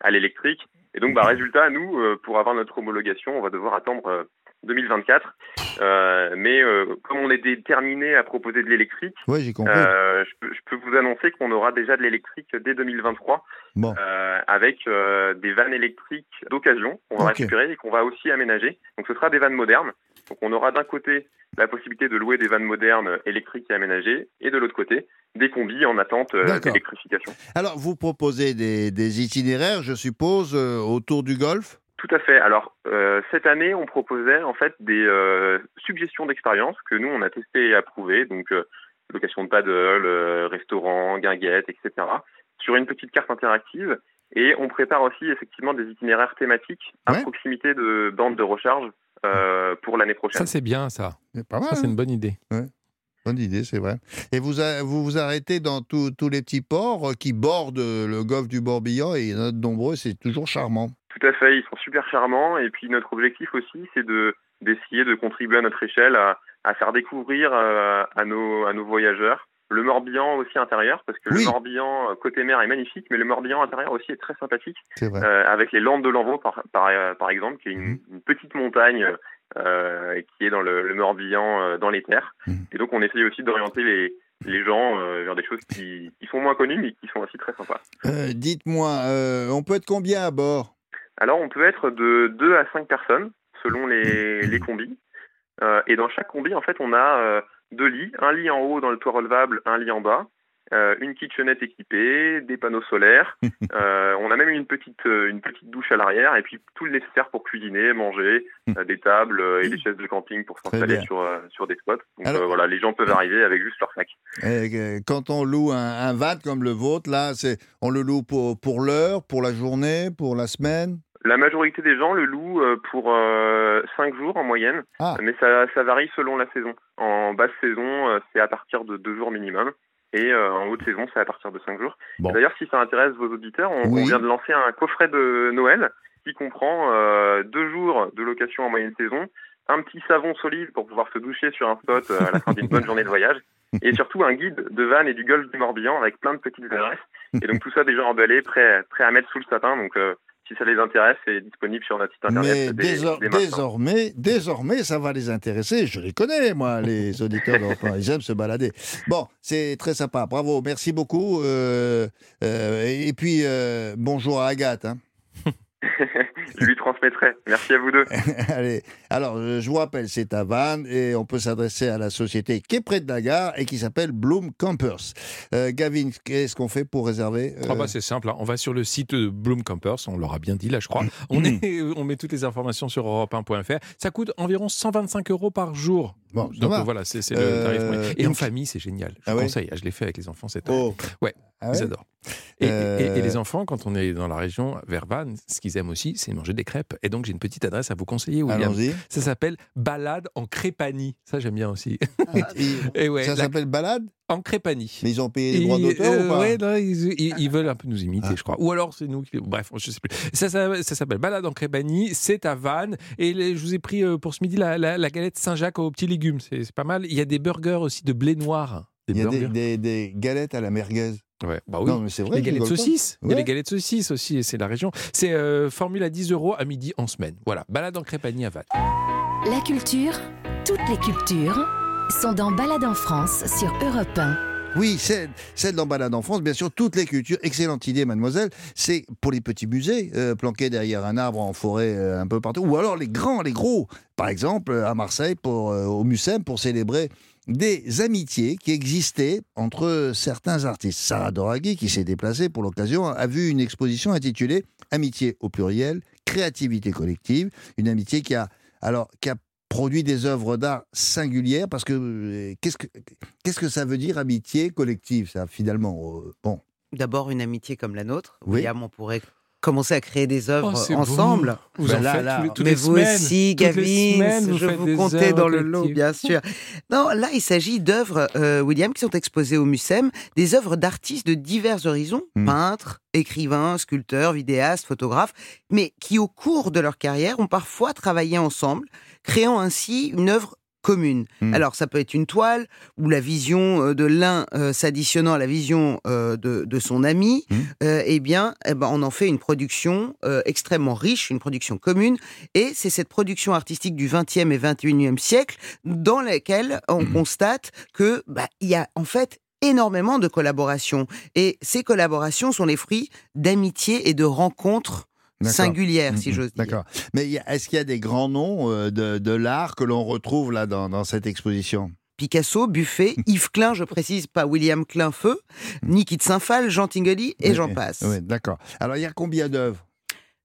S12: à l'électrique. Et donc, bah, résultat, nous, euh, pour avoir notre homologation, on va devoir attendre euh, 2024. Euh, mais euh, comme on est déterminé à proposer de l'électrique, euh, je, peux, je peux vous annoncer qu'on aura déjà de l'électrique dès 2023
S3: Bon.
S12: euh, avec des vannes électriques d'occasion qu'on va récupérer et qu'on va aussi aménager. Donc ce sera des vannes modernes. Donc on aura d'un côté la possibilité de louer des vannes modernes électriques et aménagées et de l'autre côté des combis en attente d'électrification.
S3: Alors, vous proposez des, des itinéraires, je suppose, autour du golfe?
S12: Tout à fait. Alors euh, cette année, on proposait en fait des euh, suggestions d'expérience que nous on a testé et approuvé. Donc euh, location de paddle, euh, restaurant, guinguettes, etc. Sur une petite carte interactive. Et on prépare aussi effectivement des itinéraires thématiques à
S3: Ouais.
S12: proximité de bandes de recharge euh, pour l'année prochaine.
S4: Ça, c'est bien, ça.
S3: C'est pas mal.
S4: Ça, c'est
S3: hein
S4: une bonne idée.
S3: Bonne idée, c'est vrai. Et vous a- vous, vous arrêtez dans tous les petits ports qui bordent le golfe du Morbihan et il y en a de nombreux, c'est toujours charmant.
S12: Tout à fait, ils sont super charmants. Et puis notre objectif aussi, c'est de d'essayer de contribuer à notre échelle à, à faire découvrir euh, à nos à nos voyageurs le Morbihan aussi intérieur, parce que
S3: Oui.
S12: le Morbihan euh, côté mer est magnifique, mais le Morbihan intérieur aussi est très sympathique,
S3: vrai.
S12: euh, avec les Landes de l'Envaux par, par, euh, par exemple, qui est une, une petite montagne euh, qui est dans le, le Morbihan, dans les terres.
S3: Mhm.
S12: Et donc on essaye aussi d'orienter les les gens euh, vers des choses qui, qui sont moins connues mais qui sont aussi très sympas.
S3: Dites-moi, on peut être combien à bord?
S12: Alors, on peut être de 2 à 5 personnes selon les, les combis. Euh, et dans chaque combi, en fait, on a euh, deux lits. Un lit en haut dans le toit relevable, un lit en bas. Euh, une kitchenette équipée, des panneaux solaires. Euh, on a même une petite, euh, une petite douche à l'arrière et puis tout le nécessaire pour cuisiner, manger, euh, des tables et des chaises de camping pour s'installer sur, sur des spots. Donc
S3: Alors-
S12: voilà, les gens peuvent arriver avec juste leur sac.
S3: Quand on loue un, un van comme le vôtre, là, c'est on le loue pour, pour l'heure, pour la journée, pour la semaine?
S12: La majorité des gens le louent pour 5 jours en moyenne,
S3: Ah.
S12: mais ça, ça varie selon la saison. En basse saison, c'est à partir de 2 jours minimum, et euh, en haute saison, c'est à partir de 5 jours.
S3: Bon.
S12: D'ailleurs, si ça intéresse vos auditeurs, on,
S3: Oui.
S12: on vient de lancer un coffret de Noël qui comprend 2 jours de location en moyenne saison, un petit savon solide pour pouvoir se doucher sur un spot euh, à la fin d'une bonne journée de voyage, et surtout un guide de Vannes et du golfe du Morbihan avec plein de petites adresses. Et donc tout ça déjà emballé, prêt, prêt à mettre sous le sapin. Donc euh, si ça les intéresse, c'est disponible sur notre site internet.
S3: Mais
S12: dès-
S3: désor-
S12: dès maintenant.
S3: désormais, désormais, ça va les intéresser. Je les connais, moi, les auditeurs d'Europe 1. Ils aiment se balader. Bon, c'est très sympa. Bravo, merci beaucoup. Euh, euh, et puis, euh, bonjour à Agathe. hein.
S12: Je lui transmettrai. Merci à vous deux.
S3: Allez, alors, euh, je vous rappelle, c'est à Vannes et on peut s'adresser à la société qui est près de la gare et qui s'appelle Bloom Campers. Euh, Gavin, qu'est-ce qu'on fait pour réserver euh,
S4: Ah bah c'est simple, hein. on va sur le site de Bloom Campers, on l'aura bien dit là je crois. On, est, on met toutes les informations sur europe1.fr. Ça coûte environ 125 euros par jour.
S3: Bon,
S4: Donc
S3: va.
S4: euh, voilà, c'est le
S3: Euh,
S4: tarif moyen. Et en famille, c'est génial. Je
S3: Ah
S4: vous
S3: ouais
S4: conseille. Ah, Je l'ai fait avec les enfants, c'est top.
S3: Oh.
S4: Ouais,
S3: Ah
S4: ils adorent. Et, et-
S3: Euh,
S4: et les enfants, quand on est dans la région vers Vannes, ce qu'ils aiment aussi, c'est manger des crêpes. Et donc j'ai une petite adresse à vous conseiller, William. Ça s'appelle Balade en Crépanie. Ça j'aime bien aussi. Et ouais,
S3: Ça
S4: la-
S3: s'appelle Balade?
S4: En Crépanie.
S3: Mais ils ont payé les droits d'auteur
S4: euh,
S3: ou pas? Ah.
S4: ouais, non, ils, ils- ils veulent un peu nous imiter, je crois. Ou alors c'est nous qui. Bref, je sais plus. Ça, ça, ça s'appelle Balade en Crépanie, c'est à Vannes. Et les- je vous ai pris euh, pour ce midi la, la- la galette Saint-Jacques aux petits légumes. C'est pas mal. Il y a des burgers aussi de blé noir. Des
S3: Il y a des- des galettes à la merguez.
S4: Ouais, bah oui.
S3: Non, mais c'est vrai.
S4: Les galettes
S3: pas.
S4: saucisses. Il y a
S3: Ouais.
S4: les galettes saucisses aussi, et c'est la région. C'est euh, formule à 10 euros à midi en semaine. Voilà, balade en Crépanie à Vannes.
S1: La culture, toutes les cultures, sont dans Balade en France sur Europe 1.
S3: Oui, celle, celle dans Balade en France, bien sûr, toutes les cultures. Excellente idée, mademoiselle. C'est pour les petits musées, euh, planqués derrière un arbre en forêt euh, un peu partout. Ou alors les grands, les gros. Par exemple, euh, à Marseille, pour, euh, au Mucem, pour célébrer des amitiés qui existaient entre certains artistes. Sarah Doraghi, qui s'est déplacée pour l'occasion, a vu une exposition intitulée Amitié au pluriel, créativité collective. Une amitié qui a, alors, qui a produit des œuvres d'art singulières parce que euh, qu'est-ce que qu'est-ce que ça veut dire amitié collective ça finalement euh, bon
S10: D'abord, une amitié comme la nôtre.
S3: Oui.
S10: William, on pourrait commencer à créer des œuvres
S4: Oh,
S10: ensemble.
S4: Vous
S3: Ben
S4: en
S3: là,
S4: faites
S3: là,
S4: tous les- toutes
S10: Mais
S4: les
S10: vous
S4: semaines.
S10: aussi, Gavin,
S4: vous
S10: je vous comptais dans le lot, bien sûr. Non, là, il s'agit d'œuvres, euh, William, qui sont exposées au Mucem, des œuvres d'artistes de divers horizons,
S3: Hmm.
S10: peintres, écrivains, sculpteurs, vidéastes, photographes, mais qui, au cours de leur carrière, ont parfois travaillé ensemble, créant ainsi une œuvre commune.
S3: Hmm.
S10: Alors, ça peut être une toile, où la vision euh, de l'un euh, s'additionnant à la vision euh, de, de son ami,
S3: Hmm.
S10: euh, eh bien, eh ben, on en fait une production extrêmement riche, une production commune, et c'est cette production artistique du 20e et 21e siècle dans laquelle on
S3: Mhm.
S10: constate que bah, il y a en fait énormément de collaborations et ces collaborations sont les fruits d'amitié et de rencontres
S3: D'accord.
S10: singulières, si j'ose dire.
S3: d'accord mais est-ce qu'il y a des grands noms euh, de, de l'art que l'on retrouve là dans, dans cette exposition?
S10: Picasso, Buffet, Yves Klein, je précise pas William Klein-Feu, Niki de Saint-Phal, Jean Tinguely et
S3: Oui,
S10: j'en passe.
S3: oui, d'accord alors il y a combien d'œuvres?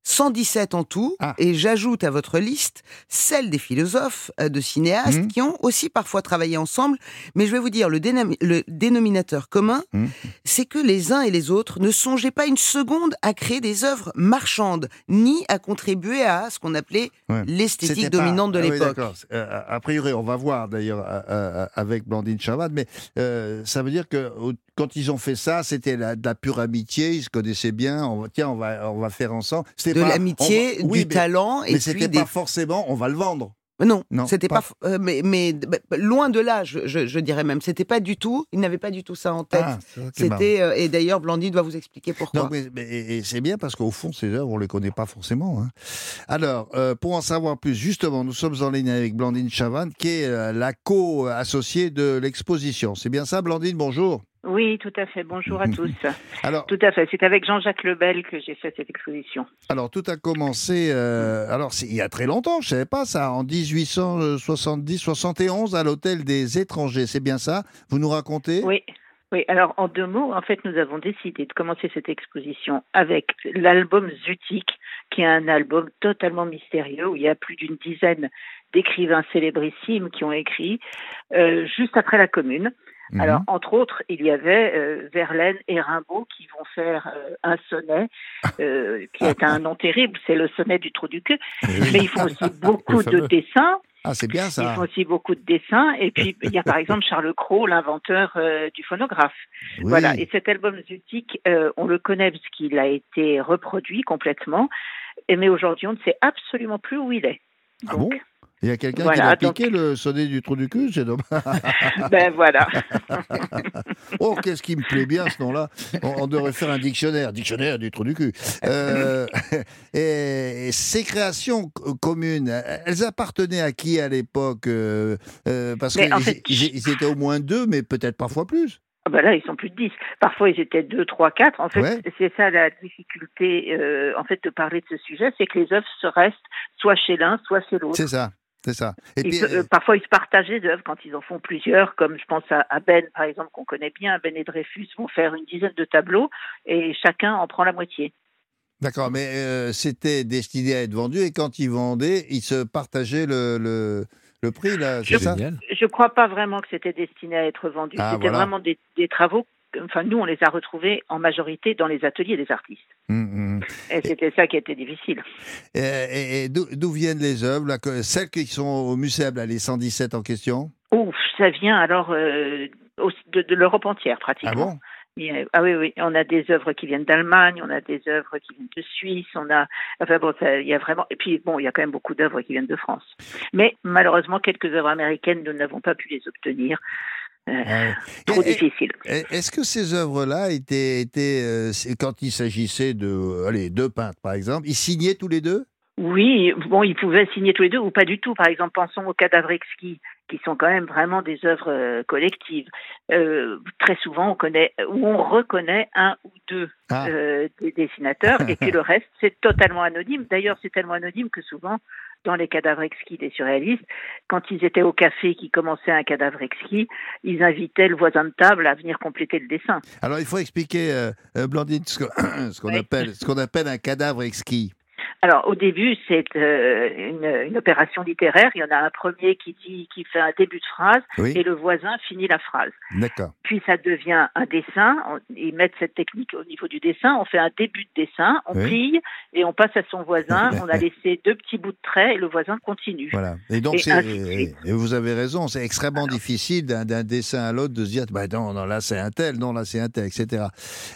S10: 117 en tout,
S3: Ah.
S10: et j'ajoute à votre liste celle des philosophes, euh, de cinéastes,
S3: Mhm.
S10: qui ont aussi parfois travaillé ensemble. Mais je vais vous dire, le, dénom- le dénominateur commun,
S3: Mhm.
S10: c'est que les uns et les autres ne songeaient pas une seconde à créer des œuvres marchandes, ni à contribuer à ce qu'on appelait
S3: Ouais.
S10: l'esthétique
S3: pas-
S10: dominante de
S3: Ah oui,
S10: l'époque.
S3: d'accord. Euh, a priori, on va voir d'ailleurs euh, euh, avec Blandine Chavad, mais euh, ça veut dire que quand ils ont fait ça, c'était de la pure amitié, ils se connaissaient bien. On tiens, on va, on va faire ensemble.
S10: De l'amitié,
S3: on va- oui,
S10: du
S3: mais-
S10: talent, et
S3: Mais
S10: puis
S3: c'était
S10: des
S3: pas forcément, on va le vendre.
S10: Non,
S3: Non,
S10: c'était
S3: pas-
S10: pas. euh, mais, mais bah, loin de là, je, je- je dirais même. C'était pas du tout. Il n'avait pas du tout ça en tête.
S3: Ah.
S10: C'était euh, et d'ailleurs Blandine doit vous expliquer pourquoi.
S3: Non, mais, mais- et et c'est bien parce qu'au fond, ces œuvres, on les connaît pas forcément. hein. Alors, euh, pour en savoir plus, justement, nous sommes en ligne avec Blandine Chavanne, qui est la co-associée de l'exposition. C'est bien ça, Blandine? Bonjour.
S13: Oui, tout à fait. Bonjour à tous.
S3: Alors,
S13: Tout à fait. C'est avec Jean-Jacques Lebel que j'ai fait cette exposition.
S3: alors tout a commencé. euh, alors, il y a très longtemps, je savais pas ça, en 1870-71 à l'hôtel des étrangers. C'est bien ça? Vous nous racontez?
S13: Oui. Oui, alors en deux mots, en fait, nous avons décidé de commencer cette exposition avec l'album Zutik, qui est un album totalement mystérieux où il y a plus d'une dizaine d'écrivains célébrissimes qui ont écrit euh, juste après la Commune.
S3: Mhm.
S13: Alors, entre autres, il y avait euh, Verlaine et Rimbaud qui vont faire euh, un sonnet euh, qui est un nom terrible, c'est le sonnet du trou du cul. Mais ils font aussi beaucoup de dessins.
S3: Ah, c'est bien
S13: Ils
S3: ça.
S13: font aussi beaucoup de dessins. Et puis, il y a par exemple Charles Cros, l'inventeur euh, du phonographe.
S3: Oui.
S13: Voilà. Et cet album Zutik, euh, on le connaît parce qu'il a été reproduit complètement. Mais aujourd'hui, on ne sait absolument plus où il est.
S3: Ah bon? Il y a quelqu'un
S13: Voilà,
S3: qui l'a
S13: donc-
S3: piqué le sonnet du trou du cul, c'est dommage.
S13: Ben voilà.
S3: oh, qu'est-ce qui me plaît bien ce nom-là. On, on devrait faire un dictionnaire, dictionnaire du trou du cul. Euh, et, ces créations co- communes, elles appartenaient à qui à l'époque euh, euh, Parce qu'ils
S13: fait-
S3: étaient au moins deux, mais peut-être parfois plus.
S13: Ah ben là, ils sont plus de 10. Parfois, ils étaient 2, 3, 4. En fait,
S3: Ouais.
S13: c'est ça la difficulté euh, en fait, de parler de ce sujet, c'est que les œuvres se restent soit chez l'un, soit chez l'autre.
S3: C'est ça, c'est ça. Et
S13: Ils
S3: puis,
S13: se- euh, parfois, ils se partagent les œuvres quand ils en font plusieurs, comme je pense à, à Ben, par exemple, qu'on connaît bien. Ben et Dreyfus vont faire une dizaine de tableaux et chacun en prend la moitié.
S3: D'accord, mais euh, c'était destiné à être vendu et quand ils vendaient, ils se partageaient le, le, le prix, là, c'est ça?
S13: Je ne crois pas vraiment que c'était destiné à être vendu.
S3: Ah,
S13: c'était
S3: voilà.
S13: vraiment des, des travaux. Enfin, nous, on les a retrouvés en majorité dans les ateliers des artistes.
S3: Hum, hum.
S13: Et c'était ça qui était difficile.
S3: Et, et- et d'où viennent les œuvres là, que- Celles qui sont au Musée là, les 117 en question?
S13: Ouf, ça vient alors euh, au- de, de l'Europe entière pratiquement.
S3: Ah bon?
S13: Ah oui, oui, on a des œuvres qui viennent d'Allemagne, on a des œuvres qui viennent de Suisse, on a, enfin bon, il y a vraiment, et puis bon, il y a quand même beaucoup d'œuvres qui viennent de France. Mais malheureusement, quelques œuvres américaines, nous n'avons pas pu les obtenir. Trop
S3: Et-
S13: difficile.
S3: Est-ce que ces œuvres-là étaient, étaient euh, quand il s'agissait de allez, deux peintres par exemple, ils signaient tous les deux?
S13: Oui, bon, ils pouvaient signer tous les deux ou pas du tout. Par exemple, pensons aux cadavres exquis, qui sont quand même vraiment des œuvres euh, collectives. Euh, très souvent, on connaît ou on reconnaît un ou deux
S3: Ah.
S13: euh, des dessinateurs, et puis le reste, c'est totalement anonyme. D'ailleurs, c'est tellement anonyme que souvent, dans les cadavres exquis des surréalistes, quand ils étaient au café, qui commençaient un cadavre exquis, ils invitaient le voisin de table à venir compléter le dessin.
S3: Alors il faut expliquer, euh, euh, Blandine, qu'on appelle, ce qu'on appelle un cadavre exquis.
S13: Alors au début, c'est euh, une, une opération littéraire. Il y en a un premier qui dit, qui fait un début de phrase,
S3: Oui.
S13: et le voisin finit la phrase.
S3: D'accord.
S13: Puis ça devient un dessin. On- ils mettent cette technique au niveau du dessin. On fait un début de dessin, on
S3: Oui.
S13: plie et on passe à son voisin. on a laissé deux petits bouts de trait et le voisin continue.
S3: Voilà. Et donc,
S13: Et
S3: vous avez raison, c'est extrêmement difficile d'un, d'un dessin à l'autre de se dire, bah non, non, là c'est un tel, non, là c'est un tel, etc.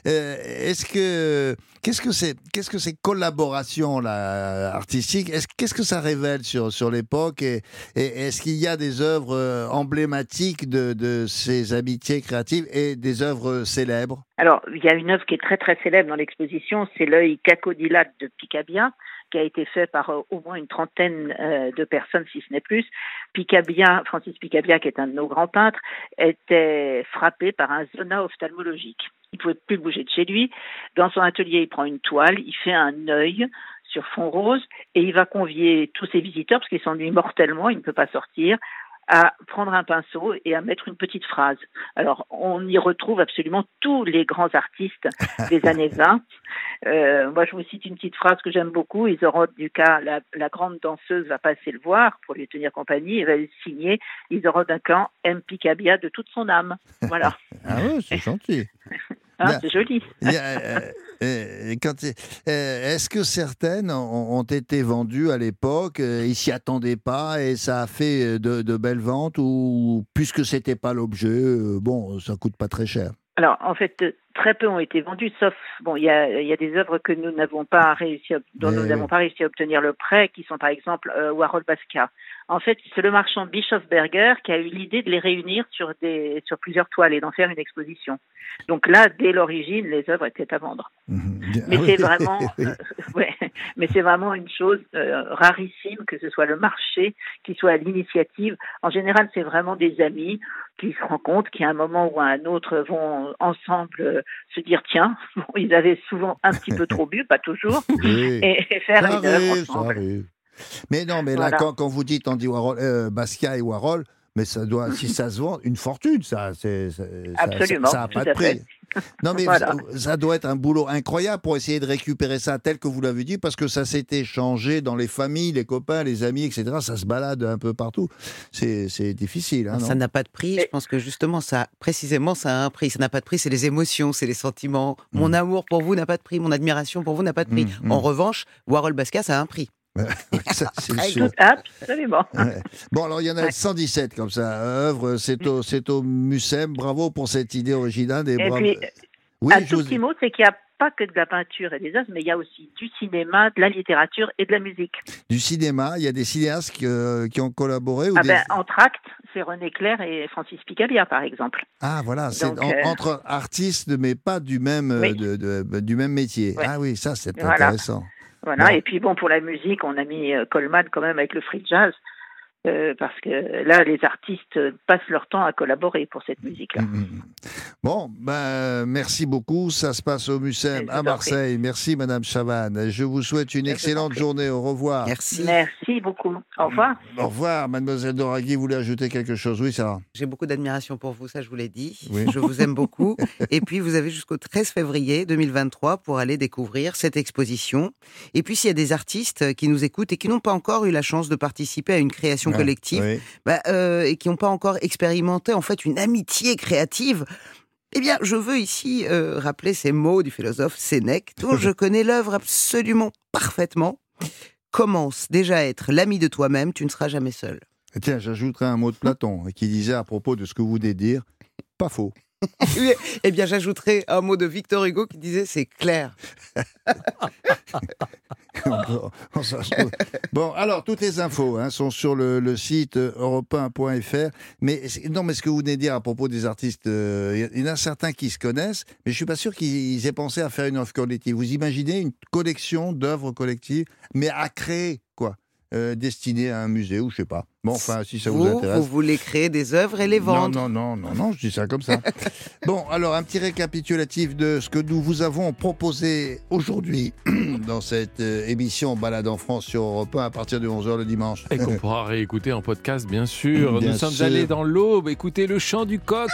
S3: Euh, est-ce que, qu'est-ce que c'est, qu'est-ce que ces collaborations là artistiques, est-ce, qu'est-ce que ça révèle sur sur l'époque et, est-ce qu'il y a des œuvres euh, emblématiques de, de ces amitiés créatives et des œuvres célèbres?
S13: Alors, il y a une œuvre qui est très très célèbre dans l'exposition, c'est l'œil cacodylate de Picabia, qui a été fait par euh, au moins une trentaine euh, de personnes, si ce n'est plus. Picabia, Francis Picabia, qui est un de nos grands peintres, était frappé par un zona ophtalmologique. Il pouvait plus bouger de chez lui. Dans son atelier, il prend une toile, il fait un œil sur fond rose et il va convier tous ses visiteurs, parce qu'il s'ennuie mortellement, il ne peut pas sortir, à prendre un pinceau et à mettre une petite phrase. Alors, on y retrouve absolument tous les grands artistes des années 20. Euh, moi, je vous cite une petite phrase que j'aime beaucoup. Isorode Ducas, la, la grande danseuse, va passer le voir pour lui tenir compagnie et va le signer. Isorode Duncan aime Picabia de toute son âme. Voilà.
S3: Ah ouais, c'est gentil. Là,
S13: c'est joli.
S3: euh, euh, euh, Est-ce que certaines ont, ont été vendues à l'époque Ils s'y attendaient pas et ça a fait de, de belles ventes ou puisque c'était pas l'objet, bon, ça coûte pas très cher?
S13: Alors, en fait, très peu ont été vendus, sauf bon, il y a, il y a des œuvres que nous n'avons pas réussi, dont
S3: Mais
S13: nous n'avons pas réussi à obtenir le prêt, qui sont par exemple euh, Warhol Basquiat. En fait, c'est le marchand Bischofberger qui a eu l'idée de les réunir sur des sur plusieurs toiles et d'en faire une exposition. Donc là, dès l'origine, les œuvres étaient à vendre. Mais
S3: Ah
S13: c'est vraiment, euh, ouais, mais c'est vraiment une chose euh, rarissime que ce soit le marché qui soit à l'initiative. En général, c'est vraiment des amis qui se rencontrent, qui à un moment ou à un autre vont ensemble se dire tiens, bon, ils avaient souvent un petit peu trop bu, pas toujours,
S3: Oui.
S13: et, et faire
S3: Ça
S13: une œuvre
S3: arrive, ça
S13: ensemble.
S3: arrive. Mais non, mais là,
S13: Voilà.
S3: quand, quand vous dites Andy Warhol, euh, Basquiat et Warhol, mais ça doit, si ça se vend, une fortune, ça, c'est, c'est- ça-
S13: Absolument,
S3: ça, n'a pas de prix. Non, mais
S13: Voilà.
S3: ça, ça doit être un boulot incroyable pour essayer de récupérer ça tel que vous l'avez dit, parce que ça s'est échangé dans les familles, les copains, les amis, etc. Ça se balade un peu partout. C'est, difficile, hein,
S10: ça
S3: non
S10: n'a pas de prix. Je pense que justement, ça, précisément, ça a un prix. Ça n'a pas de prix, c'est les émotions, c'est les sentiments. Mon amour pour vous n'a pas de prix, mon admiration pour vous n'a pas de prix.
S3: Mm, mm.
S10: En revanche, Warhol Basquiat, ça a un prix.
S3: Ça, c'est
S13: Ah,
S3: sûr.
S13: Absolument.
S3: Ouais. Bon, alors il y en a 117 comme ça, œuvres. C'est au, c'est au Mucem. Bravo pour cette idée originale. Et,
S13: Et
S3: bravo-
S13: puis,
S3: oui,
S13: un tout
S3: vous-
S13: petit mot, c'est qu'il n'y a pas que de la peinture et des œuvres, mais il y a aussi du cinéma, de la littérature et de la musique.
S3: Du cinéma, il y a des cinéastes qui, euh, qui ont collaboré ou
S13: Ah
S3: des-
S13: ben, entre actes, c'est René Clair et Francis Picabia, par exemple.
S3: Ah, voilà, c'est en-
S13: euh,
S3: entre artistes, mais pas du même, euh,
S13: Oui.
S3: de- de- du même métier. Ah oui, ça, c'est
S13: Voilà.
S3: intéressant.
S13: Voilà. Et puis bon, pour la musique, on a mis euh, Coleman quand même avec le free jazz. Euh, parce que là, les artistes passent leur temps à collaborer pour cette musique-là.
S3: Mm, Bon, ben, merci beaucoup. Ça se passe au Mucem à Marseille. Merci, Madame Chavannes. Je vous souhaite une excellente journée. Au revoir.
S10: Merci.
S13: Merci beaucoup. Au revoir.
S3: Au revoir, Mademoiselle Doraghi. Vous voulez ajouter quelque chose? Oui, Sarah.
S10: J'ai beaucoup d'admiration pour vous, ça je vous l'ai dit.
S3: Oui.
S10: Je vous aime beaucoup. Et puis vous avez jusqu'au 13 février 2023 pour aller découvrir cette exposition. Et puis s'il y a des artistes qui nous écoutent et qui n'ont pas encore eu la chance de participer à une création
S3: Ouais, oui.
S10: bah, euh, et qui n'ont pas encore expérimenté en fait une amitié créative, eh bien, je veux ici euh, rappeler ces mots du philosophe Sénèque, dont je connais l'œuvre absolument parfaitement. Commence déjà à être l'ami de toi-même, tu ne seras jamais seul.
S3: Et Tiens, j'ajouterai un mot de Platon qui disait à propos de ce que vous venez de dire, pas faux.
S10: Eh bien, j'ajouterai un mot de Victor Hugo qui disait c'est clair.
S3: Bon, alors, toutes les infos hein, sont sur le, site europe1.fr. Mais non, mais ce que vous venez de dire à propos des artistes, euh, il y en a certains qui se connaissent, mais je suis pas sûr qu'ils aient pensé à faire une œuvre collective. Vous imaginez une collection d'œuvres collectives, mais à créer, quoi, euh, destinée à un musée ou je sais pas. Bon, enfin, si ça vous,
S10: vous,
S3: intéresse.
S10: vous voulez créer des œuvres et les vendre.
S3: Non, non, non, non, non, je dis ça comme ça. bon, alors un petit récapitulatif de ce que nous vous avons proposé aujourd'hui dans cette euh, émission Balade en France sur Europe 1 à partir de 11h le dimanche.
S4: Et qu'on pourra réécouter en podcast, bien sûr.
S3: Bien
S4: Nous sommes
S3: sûr.
S4: allés dans l'aube, écouter le chant du coq.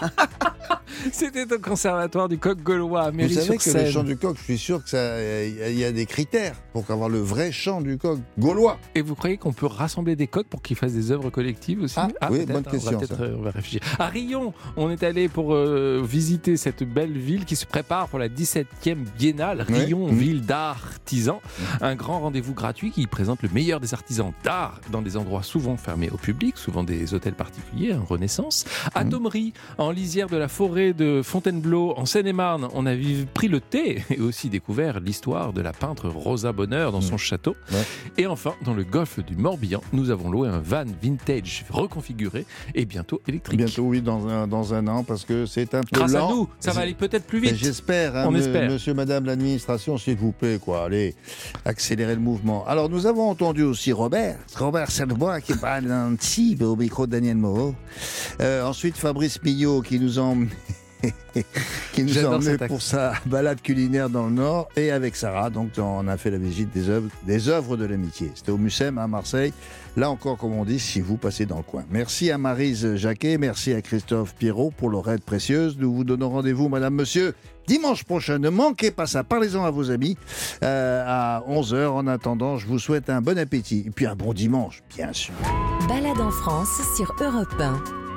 S4: C'était au conservatoire du coq gaulois à
S3: Vous savez que le chant du coq, je suis sûr que ça, il y a des critères pour avoir le vrai chant du coq gaulois.
S4: Et vous croyez qu'on peut rassembler des coqs pour qu'ils fassent des œuvres collectives aussi?
S3: Ah, oui,
S4: peut-être,
S3: bonne
S4: on
S3: question,
S4: Va peut-être,
S3: ça.
S4: euh, on va réfléchir. À Rion, on est allé pour euh, visiter cette belle ville qui se prépare pour la 17e biennale. Rion,
S3: Mmh.
S4: ville d'artisans. Un grand rendez-vous gratuit qui présente le meilleur des artisans d'art dans des endroits souvent fermés au public, souvent des hôtels particuliers, un Renaissance. À
S3: Mmh.
S4: Domery, en lisière de la forêt de Fontainebleau, en Seine-et-Marne, on a pris le thé et aussi découvert l'histoire de la peintre Rosa Bonheur dans son château.
S3: Mmh. Ouais.
S4: Et enfin, dans le golfe du Morbihan, nous avons loué un van vintage reconfiguré et bientôt électrique.
S3: Bientôt, oui, dans un, dans un an, parce que c'est un peu
S4: Grâce
S3: lent.
S4: à nous, ça va aller peut-être plus vite.
S3: J'espère, hein,
S4: On
S3: me-
S4: espère.
S3: monsieur, madame l'administration, s'il vous plaît, quoi, allez, accélérez le mouvement. Alors, nous avons entendu aussi Robert, Robert Salbois qui parle d'un type au micro de Daniel Moreau. Euh, ensuite, Fabrice Millot qui nous a emmené qui nous a
S4: J'adore
S3: emmené
S4: cet
S3: pour sa balade culinaire dans le Nord et avec Sarah, donc on a fait la visite des œuvres, des œuvres de l'amitié. C'était au Mucem à Marseille. Là encore, comme on dit, si vous passez dans le coin. Merci à Marise Jacquet, merci à Christophe Pierrot pour leur aide précieuse. Nous vous donnons rendez-vous, Madame, Monsieur, dimanche prochain. Ne manquez pas ça. Parlez-en à vos amis euh, à 11h. En attendant, je vous souhaite un bon appétit et puis un bon dimanche, bien sûr.
S1: Balade en France sur Europe 1.